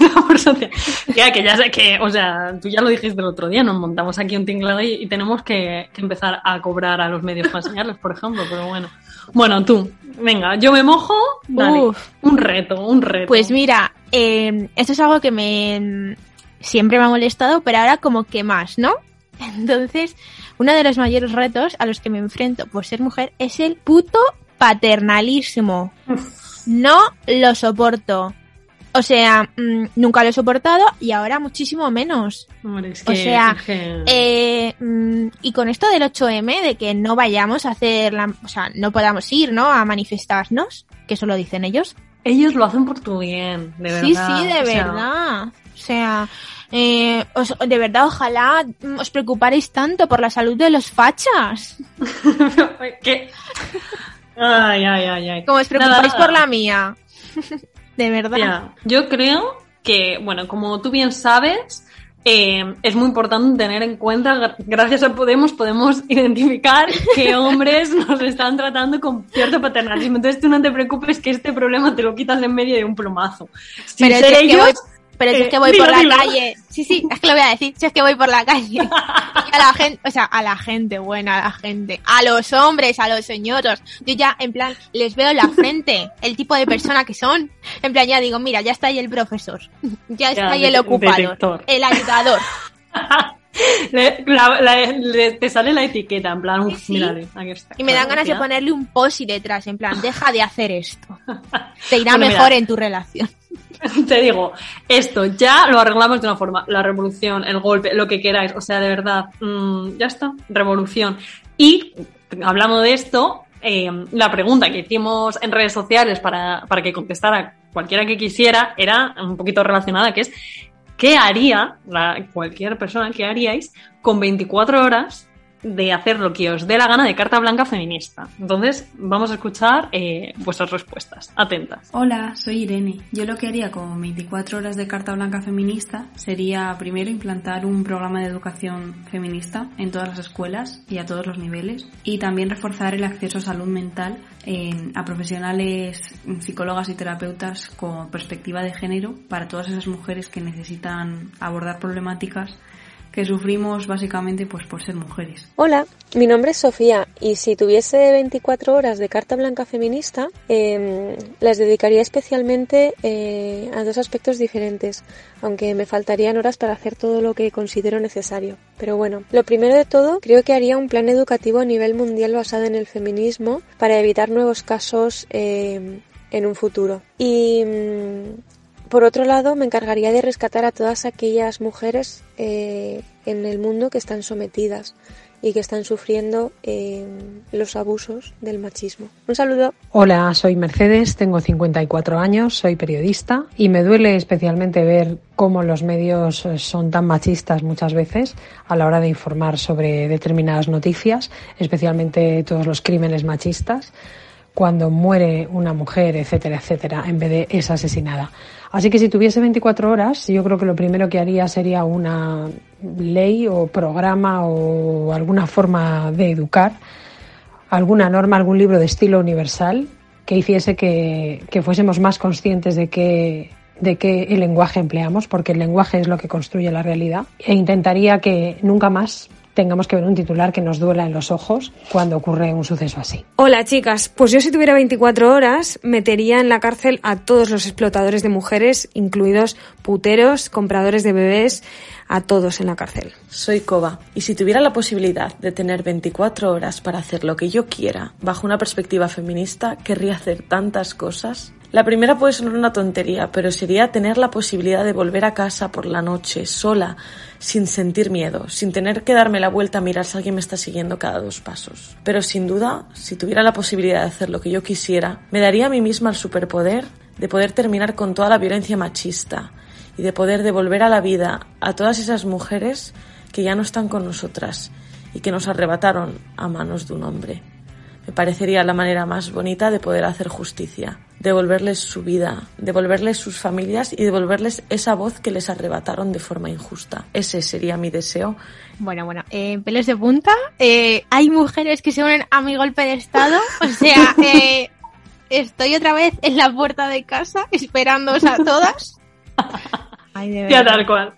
labor social. Ya, que ya sé que, o sea, tú ya lo dijiste el otro día, nos montamos aquí un tinglado y, y tenemos que, que, empezar a cobrar a los medios para enseñarles, por ejemplo, pero bueno. Bueno, tú, venga, yo me mojo, dale. un reto, un reto. Pues mira, eh, esto es algo que me siempre me ha molestado, pero ahora como que más, ¿no? Entonces, uno de los mayores retos a los que me enfrento por ser mujer es el puto paternalismo. No lo soporto. O sea, mmm, nunca lo he soportado y ahora muchísimo menos. Hombre, es que, o sea, es que... eh, mmm, y con esto del 8M, de que no vayamos a hacer, la, o sea, no podamos ir, ¿no? A manifestarnos, que eso lo dicen ellos. Ellos lo hacen por tu bien, de verdad. Sí, sí, de o sea, verdad. O sea, eh, os, de verdad, ojalá os preocuparéis tanto por la salud de los fachas. ¿Qué? Ay, ay, ay, ay. Como os preocupáis Nada, por la mía. De verdad. Yo creo que, bueno, como tú bien sabes, eh, es muy importante tener en cuenta, gra- gracias a Podemos, podemos identificar que hombres nos están tratando con cierto paternalismo. Entonces tú no te preocupes que este problema te lo quitas en medio de un plumazo. Sin Pero ser que ellos, voy- pero si es eh, que voy dilo, por la dilo. calle. Sí, sí, es que lo voy a decir. Si es que voy por la calle. Y a la gente, o sea, a la gente buena, a la gente. A los hombres, a los señoros. Yo ya, en plan, les veo la frente, el tipo de persona que son. En plan, ya digo, mira, ya está ahí el profesor. Ya está Ya, ahí el ocupador. detector. El ayudador. Le- la- la- le- te sale la etiqueta, en plan, uff, mírale, aquí está. Y me dan ganas de ponerle un posi detrás, en plan, deja de hacer esto. Te irá Bueno, mejor mira. en tu relación. Te digo, esto ya lo arreglamos de una forma. La revolución, el golpe, lo que queráis. O sea, de verdad, mm, ya está. Revolución. Y hablando de esto, eh, la pregunta que hicimos en redes sociales para, para que contestara cualquiera que quisiera era un poquito relacionada, que es ¿qué haría cualquier persona, qué haríais con 24 horas de hacer lo que os dé la gana de carta blanca feminista. Entonces, vamos a escuchar eh, vuestras respuestas. Atentas. Hola, soy Irene. Yo lo que haría con 24 horas de carta blanca feminista sería primero implantar un programa de educación feminista en todas las escuelas y a todos los niveles y también reforzar el acceso a salud mental a profesionales psicólogas y terapeutas con perspectiva de género para todas esas mujeres que necesitan abordar problemáticas que sufrimos básicamente pues por ser mujeres. Hola, mi nombre es Sofía y si tuviese 24 horas de carta blanca feminista, eh, las dedicaría especialmente eh, a dos aspectos diferentes, aunque me faltarían horas para hacer todo lo que considero necesario. Pero bueno, lo primero de todo, creo que haría un plan educativo a nivel mundial basado en el feminismo para evitar nuevos casos eh, en un futuro. Y mm, por otro lado, me encargaría de rescatar a todas aquellas mujeres eh, en el mundo que están sometidas y que están sufriendo eh, los abusos del machismo. Un saludo. Hola, soy Mercedes, tengo 54 años, soy periodista y me duele especialmente ver cómo los medios son tan machistas muchas veces a la hora de informar sobre determinadas noticias, especialmente todos los crímenes machistas cuando muere una mujer, etcétera, etcétera, en vez de es asesinada. Así que si tuviese 24 horas, yo creo que lo primero que haría sería una ley o programa o alguna forma de educar, alguna norma, algún libro de estilo universal que hiciese que, que fuésemos más conscientes de que de qué el lenguaje empleamos, porque el lenguaje es lo que construye la realidad, e intentaría que nunca más tengamos que ver un titular que nos duela en los ojos cuando ocurre un suceso así. Hola chicas, pues yo si tuviera 24 horas metería en la cárcel a todos los explotadores de mujeres, incluidos puteros, compradores de bebés, a todos en la cárcel. Soy Koba y si tuviera la posibilidad de tener 24 horas para hacer lo que yo quiera bajo una perspectiva feminista, querría hacer tantas cosas. La primera puede sonar una tontería, pero sería tener la posibilidad de volver a casa por la noche, sola, sin sentir miedo, sin tener que darme la vuelta a mirar si alguien me está siguiendo cada dos pasos. Pero sin duda, si tuviera la posibilidad de hacer lo que yo quisiera, me daría a mí misma el superpoder de poder terminar con toda la violencia machista y de poder devolver a la vida a todas esas mujeres que ya no están con nosotras y que nos arrebataron a manos de un hombre. Me parecería la manera más bonita de poder hacer justicia, devolverles su vida, devolverles sus familias y devolverles esa voz que les arrebataron de forma injusta. Ese sería mi deseo. Bueno, bueno, eh, pelos de punta. Eh, hay mujeres que se unen a mi golpe de estado. O sea, eh, estoy otra vez en la puerta de casa esperándoos a todas. Ay, de ya tal cual.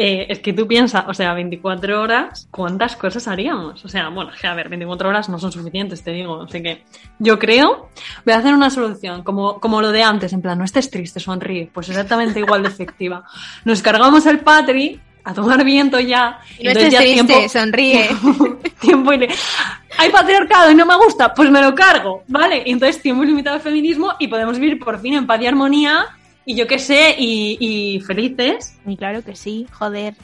Eh, es que tú piensas, o sea, 24 horas, ¿cuántas cosas haríamos? O sea, bueno, a ver, 24 horas no son suficientes, te digo. Así que yo creo, voy a hacer una solución, como, como lo de antes, en plan, no estés triste, sonríe. Pues exactamente igual de efectiva. Nos cargamos el Patri, a tomar viento ya. no estés triste, sonríe. Tiempo, y Hay patriarcado y no me gusta, pues me lo cargo, ¿vale? Y entonces tiempo ilimitado de feminismo y podemos vivir por fin en paz y armonía y yo qué sé, y, felices. Y claro que sí, joder.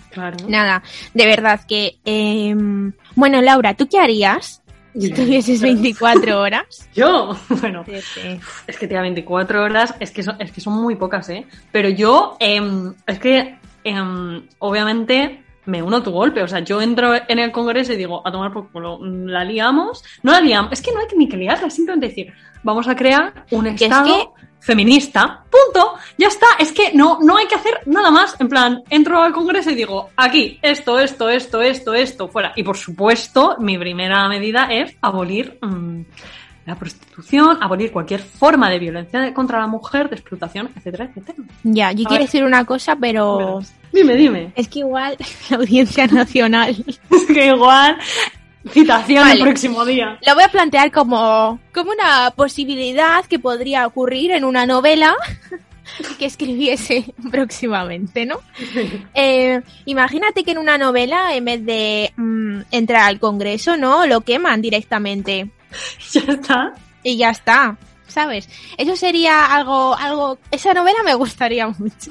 Nada, de verdad que... Em, bueno, Laura, ¿tú qué harías si tuvieses 24 horas? Yo, bueno, es que te 24 horas, es que, son, es que son muy pocas, ¿eh? Pero yo, em, es que, em, obviamente, me uno a tu golpe. O sea, yo entro en el Congreso y digo, a tomar por culo, la liamos. No la liamos, es que no hay ni que liarla, simplemente decir, vamos a crear un Estado feminista, punto, ya está, es que no, no hay que hacer nada más, en plan, entro al Congreso y digo, aquí, esto, esto, esto, esto, esto, fuera. Y por supuesto, mi primera medida es abolir mm, la prostitución, abolir cualquier forma de violencia contra la mujer, de explotación, etcétera, etcétera. Ya, yo quiero decir una cosa, pero... Dime, dime. Es que igual la audiencia nacional... es que igual Citación el próximo día. Lo voy a plantear como, como una posibilidad que podría ocurrir en una novela que escribiese próximamente, ¿no? Eh, imagínate que en una novela, en vez de mm, entrar al Congreso, ¿no? Lo queman directamente. Ya está. Y ya está. ¿Sabes? Eso sería algo, algo, esa novela me gustaría mucho.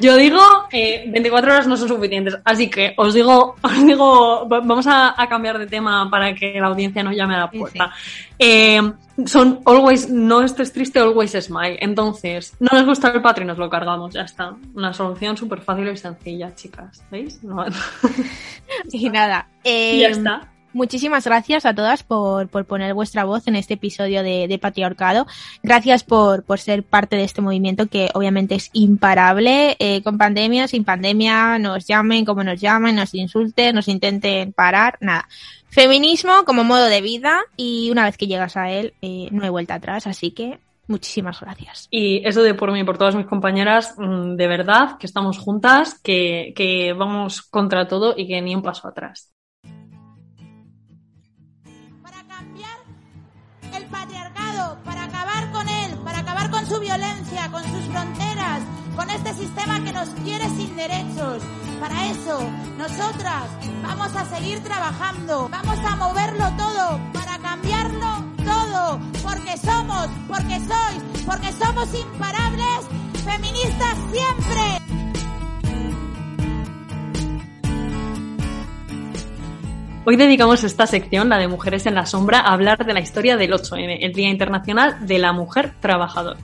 Yo digo, eh, 24 horas no son suficientes, así que os digo, os digo, vamos a, cambiar de tema para que la audiencia no llame a la puerta. Eh, son always, no estés triste, always smile. Entonces, no les gusta el Patreon, nos lo cargamos, ya está. Una solución súper fácil y sencilla, chicas, ¿veis? y nada. ya está. Muchísimas gracias a todas por, por poner vuestra voz en este episodio de, de Patriarcado. Gracias por, por ser parte de este movimiento que obviamente es imparable, eh, con pandemia, sin pandemia, nos llamen como nos llamen, nos insulten, nos intenten parar, nada. Feminismo como modo de vida y una vez que llegas a él, eh, no hay vuelta atrás, así que muchísimas gracias. Y eso de por mí y por todas mis compañeras, mm, de verdad, que estamos juntas, que, que vamos contra todo y que ni un paso atrás. Su violencia, con sus fronteras, con este sistema que nos quiere sin derechos. Para eso, nosotras vamos a seguir trabajando, vamos a moverlo todo, para cambiarlo todo, porque somos, porque sois, porque somos imparables, feministas siempre. Hoy dedicamos esta sección, la de Mujeres en la Sombra, a hablar de la historia del 8M, el Día Internacional de la Mujer Trabajadora.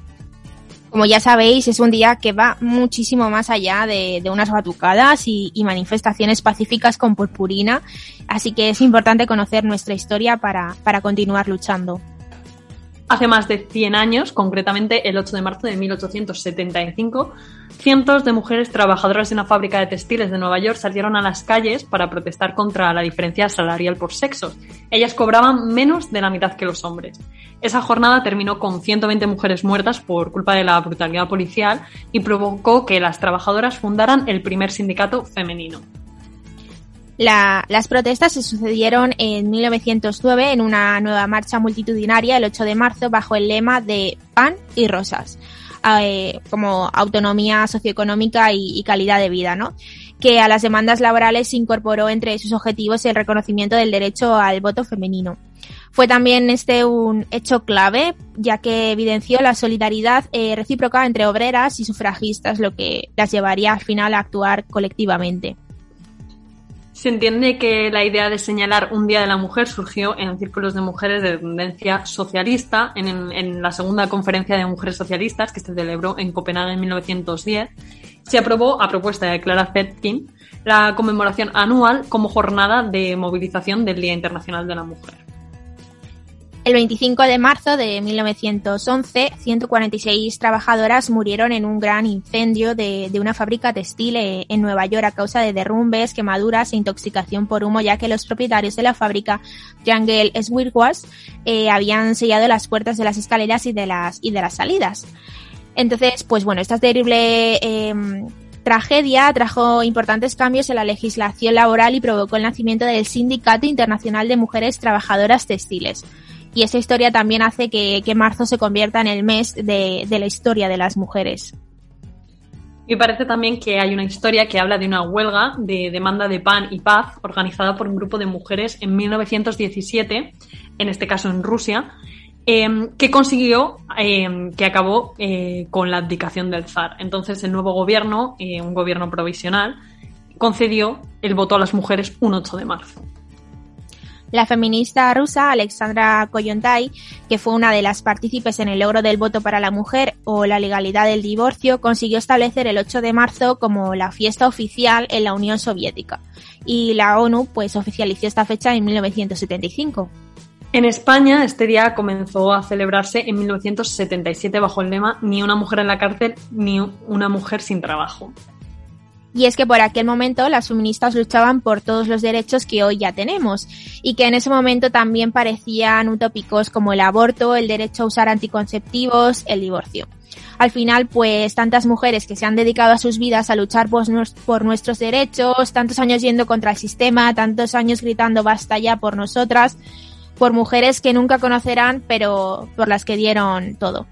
Como ya sabéis, es un día que va muchísimo más allá de, unas batucadas y, y, manifestaciones pacíficas con purpurina, así que es importante conocer nuestra historia para, para continuar luchando. Hace más de 100 años, concretamente el 8 de marzo de 1875, cientos de mujeres trabajadoras de una fábrica de textiles de Nueva York salieron a las calles para protestar contra la diferencia salarial por sexos. Ellas cobraban menos de la mitad que los hombres. Esa jornada terminó con 120 mujeres muertas por culpa de la brutalidad policial y provocó que las trabajadoras fundaran el primer sindicato femenino. La, las protestas se sucedieron en 1909 en una nueva marcha multitudinaria el 8 de marzo bajo el lema de pan y rosas, eh, como autonomía socioeconómica y, calidad de vida, ¿no? Que a las demandas laborales incorporó entre sus objetivos el reconocimiento del derecho al voto femenino. Fue también este un hecho clave, ya que evidenció la solidaridad eh, recíproca entre obreras y sufragistas, lo que las llevaría al final a actuar colectivamente. Se entiende que la idea de señalar un Día de la Mujer surgió en círculos de mujeres de tendencia socialista, en, en, la segunda conferencia de mujeres socialistas que se celebró en Copenhague en 1910. Se aprobó, a propuesta de Clara Zetkin, la conmemoración anual como jornada de movilización del Día Internacional de la Mujer. El 25 de marzo de 1911, 146 trabajadoras murieron en un gran incendio de, una fábrica textil en Nueva York a causa de derrumbes, quemaduras e intoxicación por humo, ya que los propietarios de la fábrica, Triangle Swiftwash, eh, habían sellado las puertas de las escaleras y de las, y de las salidas. Entonces, pues bueno, esta terrible eh, tragedia trajo importantes cambios en la legislación laboral y provocó el nacimiento del Sindicato Internacional de Mujeres Trabajadoras Textiles y esa historia también hace que, que marzo se convierta en el mes de, de, la historia de las mujeres. Y parece también que hay una historia que habla de una huelga de demanda de pan y paz organizada por un grupo de mujeres en 1917, en este caso en Rusia, eh, que consiguió eh, que acabó eh, con la abdicación del zar. Entonces el nuevo gobierno, eh, un gobierno provisional, concedió el voto a las mujeres un 8 de marzo. La feminista rusa Alexandra Kollontai, que fue una de las partícipes en el logro del voto para la mujer o la legalidad del divorcio, consiguió establecer el 8 de marzo como la fiesta oficial en la Unión Soviética. Y la ONU pues oficializó esta fecha en 1975. En España, este día comenzó a celebrarse en 1977 bajo el lema Ni una mujer en la cárcel, ni una mujer sin trabajo. Y es que por aquel momento las feministas luchaban por todos los derechos que hoy ya tenemos y que en ese momento también parecían utópicos como el aborto, el derecho a usar anticonceptivos, el divorcio. Al final, pues tantas mujeres que se han dedicado a sus vidas a luchar por, nuestros derechos, tantos años yendo contra el sistema, tantos años gritando basta ya por nosotras, por mujeres que nunca conocerán, pero por las que dieron todo.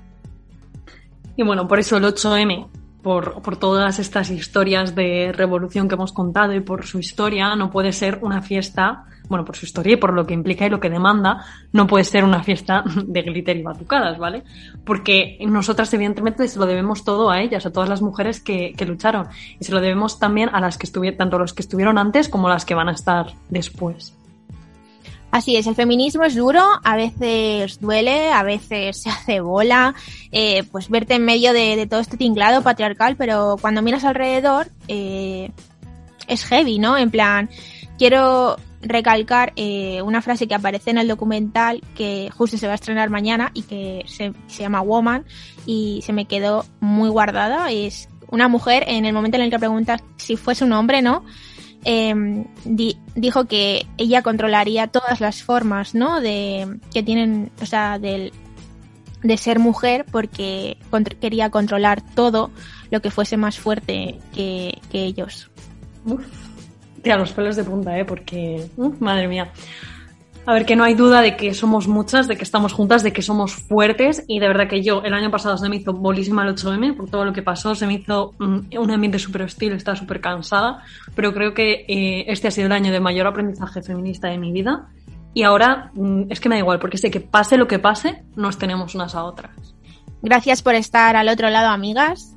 Y bueno, por eso el 8M por, todas estas historias de revolución que hemos contado y por su historia, no puede ser una fiesta, bueno, por su historia y por lo que implica y lo que demanda, no puede ser una fiesta de glitter y batucadas, ¿vale? Porque nosotras, evidentemente, se lo debemos todo a ellas, a todas las mujeres que, que lucharon. Y se lo debemos también a las que estuvieron, tanto los que estuvieron antes como a las que van a estar después. Así es, el feminismo es duro, a veces duele, a veces se hace bola, eh, pues verte en medio de, todo este tinglado patriarcal, pero cuando miras alrededor eh, es heavy, ¿no? En plan, quiero recalcar eh, una frase que aparece en el documental que justo se va a estrenar mañana y que se, se llama Woman y se me quedó muy guardada. Es una mujer en el momento en el que pregunta si fuese un hombre, ¿no? Eh, di- dijo que ella controlaría todas las formas, ¿no? De que tienen, o sea, del de ser mujer porque quería controlar todo lo que fuese más fuerte que, que ellos. Uf, tía, los pelos de punta, ¿eh? Porque, madre mía. A ver, que no hay duda de que somos muchas, de que estamos juntas, de que somos fuertes y de verdad que yo el año pasado se me hizo bolísima el 8M por todo lo que pasó, se me hizo mm, un ambiente súper hostil, estaba súper cansada, pero creo que eh, este ha sido el año de mayor aprendizaje feminista de mi vida y ahora mm, es que me da igual porque sé que pase lo que pase, nos tenemos unas a otras. Gracias por estar al otro lado, amigas.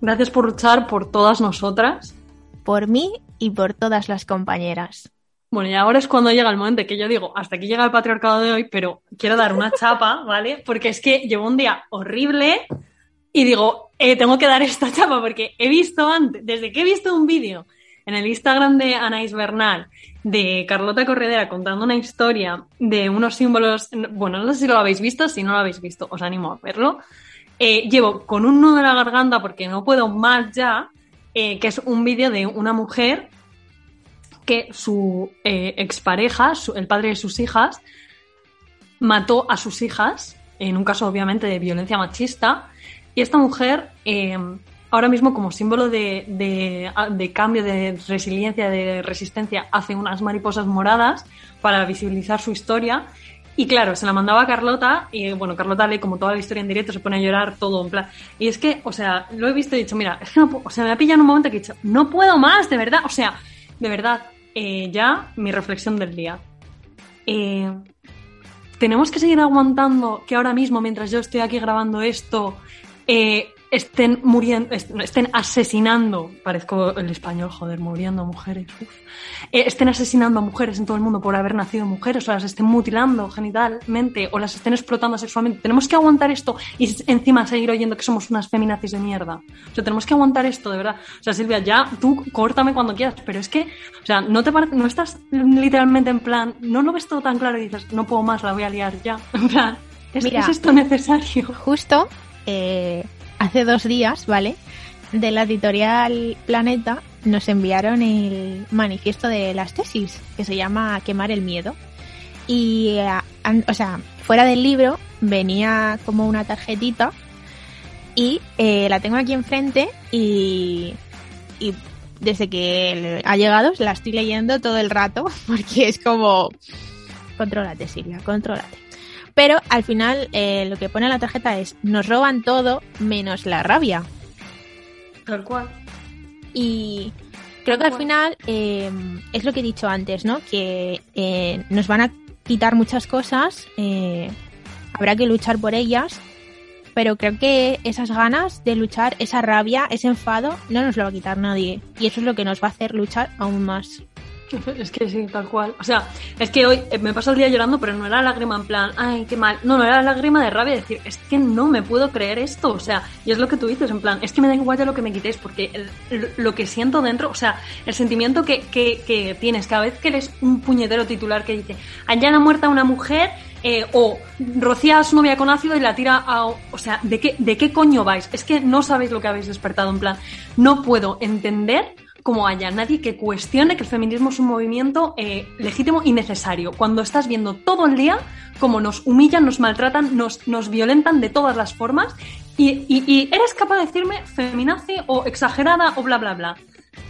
Gracias por luchar por todas nosotras. Por mí y por todas las compañeras. Bueno, y ahora es cuando llega el momento que yo digo, hasta aquí llega el patriarcado de hoy, pero quiero dar una chapa, ¿vale? Porque es que llevo un día horrible y digo, eh, tengo que dar esta chapa porque he visto antes, desde que he visto un vídeo en el Instagram de Anaís Bernal de Carlota Corredera contando una historia de unos símbolos, bueno, no sé si lo habéis visto, si no lo habéis visto, os animo a verlo. Eh, llevo con un nudo en la garganta porque no puedo más ya, eh, que es un vídeo de una mujer que su eh, expareja, el padre de sus hijas, mató a sus hijas, en un caso obviamente de violencia machista, y esta mujer, eh, ahora mismo como símbolo de, de- cambio, de resiliencia, de resistencia, hace unas mariposas moradas para visibilizar su historia. Y claro, se la mandaba a Carlota y bueno, Carlota lee como toda la historia en directo, se pone a llorar todo en plan. Y es que, o sea, lo he visto y he dicho, mira, es que no, pu- o sea, me ha pillado en un momento que he dicho, no puedo más, de verdad, o sea, de verdad, eh, ya mi reflexión del día. Eh, tenemos que seguir aguantando que ahora mismo, mientras yo estoy aquí grabando esto, eh, estén muriendo, est- estén asesinando, parezco el español, joder, muriendo mujeres, uf. Eh, estén asesinando a mujeres en todo el mundo por haber nacido mujeres, o las estén mutilando genitalmente, o las estén explotando sexualmente. Tenemos que aguantar esto y encima seguir oyendo que somos unas feminazis de mierda. O sea, tenemos que aguantar esto, de verdad. O sea, Silvia, ya tú córtame cuando quieras, pero es que, o sea, no te no estás literalmente en plan, no lo ves todo tan claro y dices, no puedo más, la voy a liar ya. En plan, ¿es, Mira, ¿es esto necesario? Justo eh, hace dos días, ¿vale? De la editorial Planeta nos enviaron el manifiesto de las tesis, que se llama Quemar el miedo. Y, eh, o sea, fuera del libro venía como una tarjetita y eh, la tengo aquí enfrente y, y desde que ha llegado la estoy leyendo todo el rato porque es como contrólate Silvia, contrólate. Pero al final eh, lo que pone en la tarjeta es nos roban todo menos la rabia. Tal cual. Y creo que al final eh, es lo que he dicho antes, ¿no? Que eh, nos van a quitar muchas cosas, eh, habrá que luchar por ellas, pero creo que esas ganas de luchar, esa rabia, ese enfado, no nos lo va a quitar nadie. Y eso es lo que nos va a hacer luchar aún más. Es que sí, tal cual. O sea, es que hoy eh, me paso el día llorando, pero no era lágrima en plan, ay, qué mal. No, no era lágrima de rabia, de decir, es que no me puedo creer esto. O sea, y es lo que tú dices, en plan, es que me da igual ya lo que me quitéis, porque lo que siento dentro, o sea, el sentimiento que, que, que tienes cada vez que eres un puñetero titular que dice, allana muerta una mujer, eh, o rocía a su novia con ácido y la tira a. O sea, ¿de qué, ¿de qué coño vais? Es que no sabéis lo que habéis despertado. En plan, no puedo entender cómo haya nadie que cuestione que el feminismo es un movimiento eh, legítimo y necesario. Cuando estás viendo todo el día cómo nos humillan, nos maltratan, nos, nos violentan de todas las formas y, y- y eres capaz de decirme feminazi o exagerada o bla, bla, bla.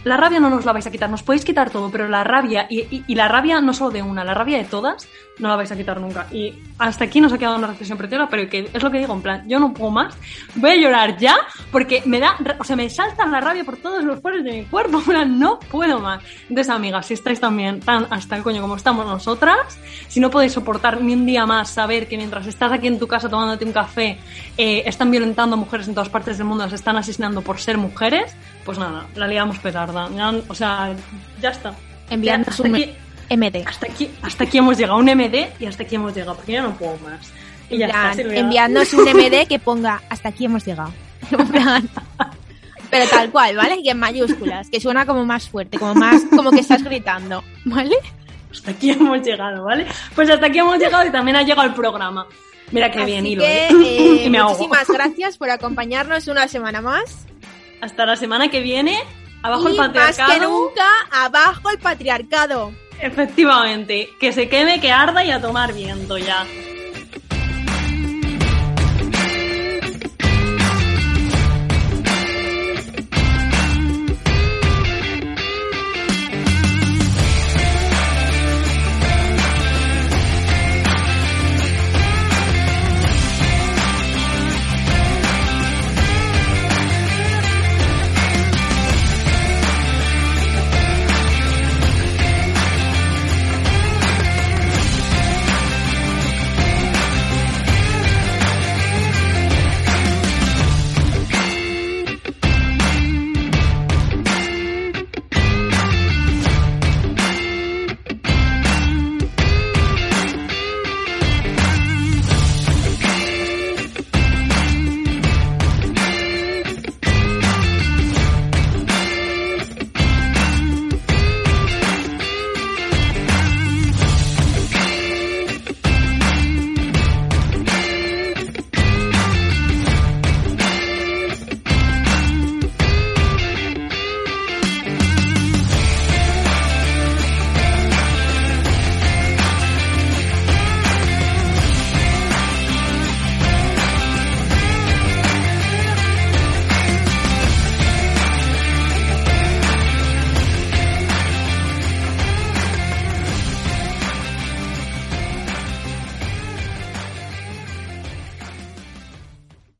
La rabia no nos la vais a quitar, nos podéis quitar todo, pero la rabia, y, la rabia no solo de una, la rabia de todas, no la vais a quitar nunca. Y hasta aquí nos ha quedado una reflexión preciosa, pero es lo que digo, en plan, yo no puedo más, voy a llorar ya, porque me da, o sea, me salta la rabia por todos los poros de mi cuerpo, no puedo más. Entonces, amigas, si estáis también tan hasta el coño como estamos nosotras, si no podéis soportar ni un día más saber que mientras estás aquí en tu casa tomándote un café, eh, están violentando a mujeres en todas partes del mundo, las están asesinando por ser mujeres, pues nada, la liamos petarda. Ya, o sea, ya está. Enviando hasta un aquí, MD. hasta aquí, hasta aquí hemos llegado, un MD y hasta aquí hemos llegado, porque ya no puedo más. Y ya plan, está, enviándonos un MD que ponga hasta aquí hemos llegado. Pero tal cual, ¿vale? Y en mayúsculas, que suena como más fuerte, como más, como que estás gritando, ¿vale? hasta aquí hemos llegado, ¿vale? Pues hasta aquí hemos llegado y también ha llegado el programa. Mira qué bien, Así hilo. que, ¿eh? eh, Y me ahogo. muchísimas gracias por acompañarnos una semana más. Hasta la semana que viene. Abajo y el más patriarcado. que nunca, abajo el patriarcado. Efectivamente. Que se queme, que arda y a tomar viento ya.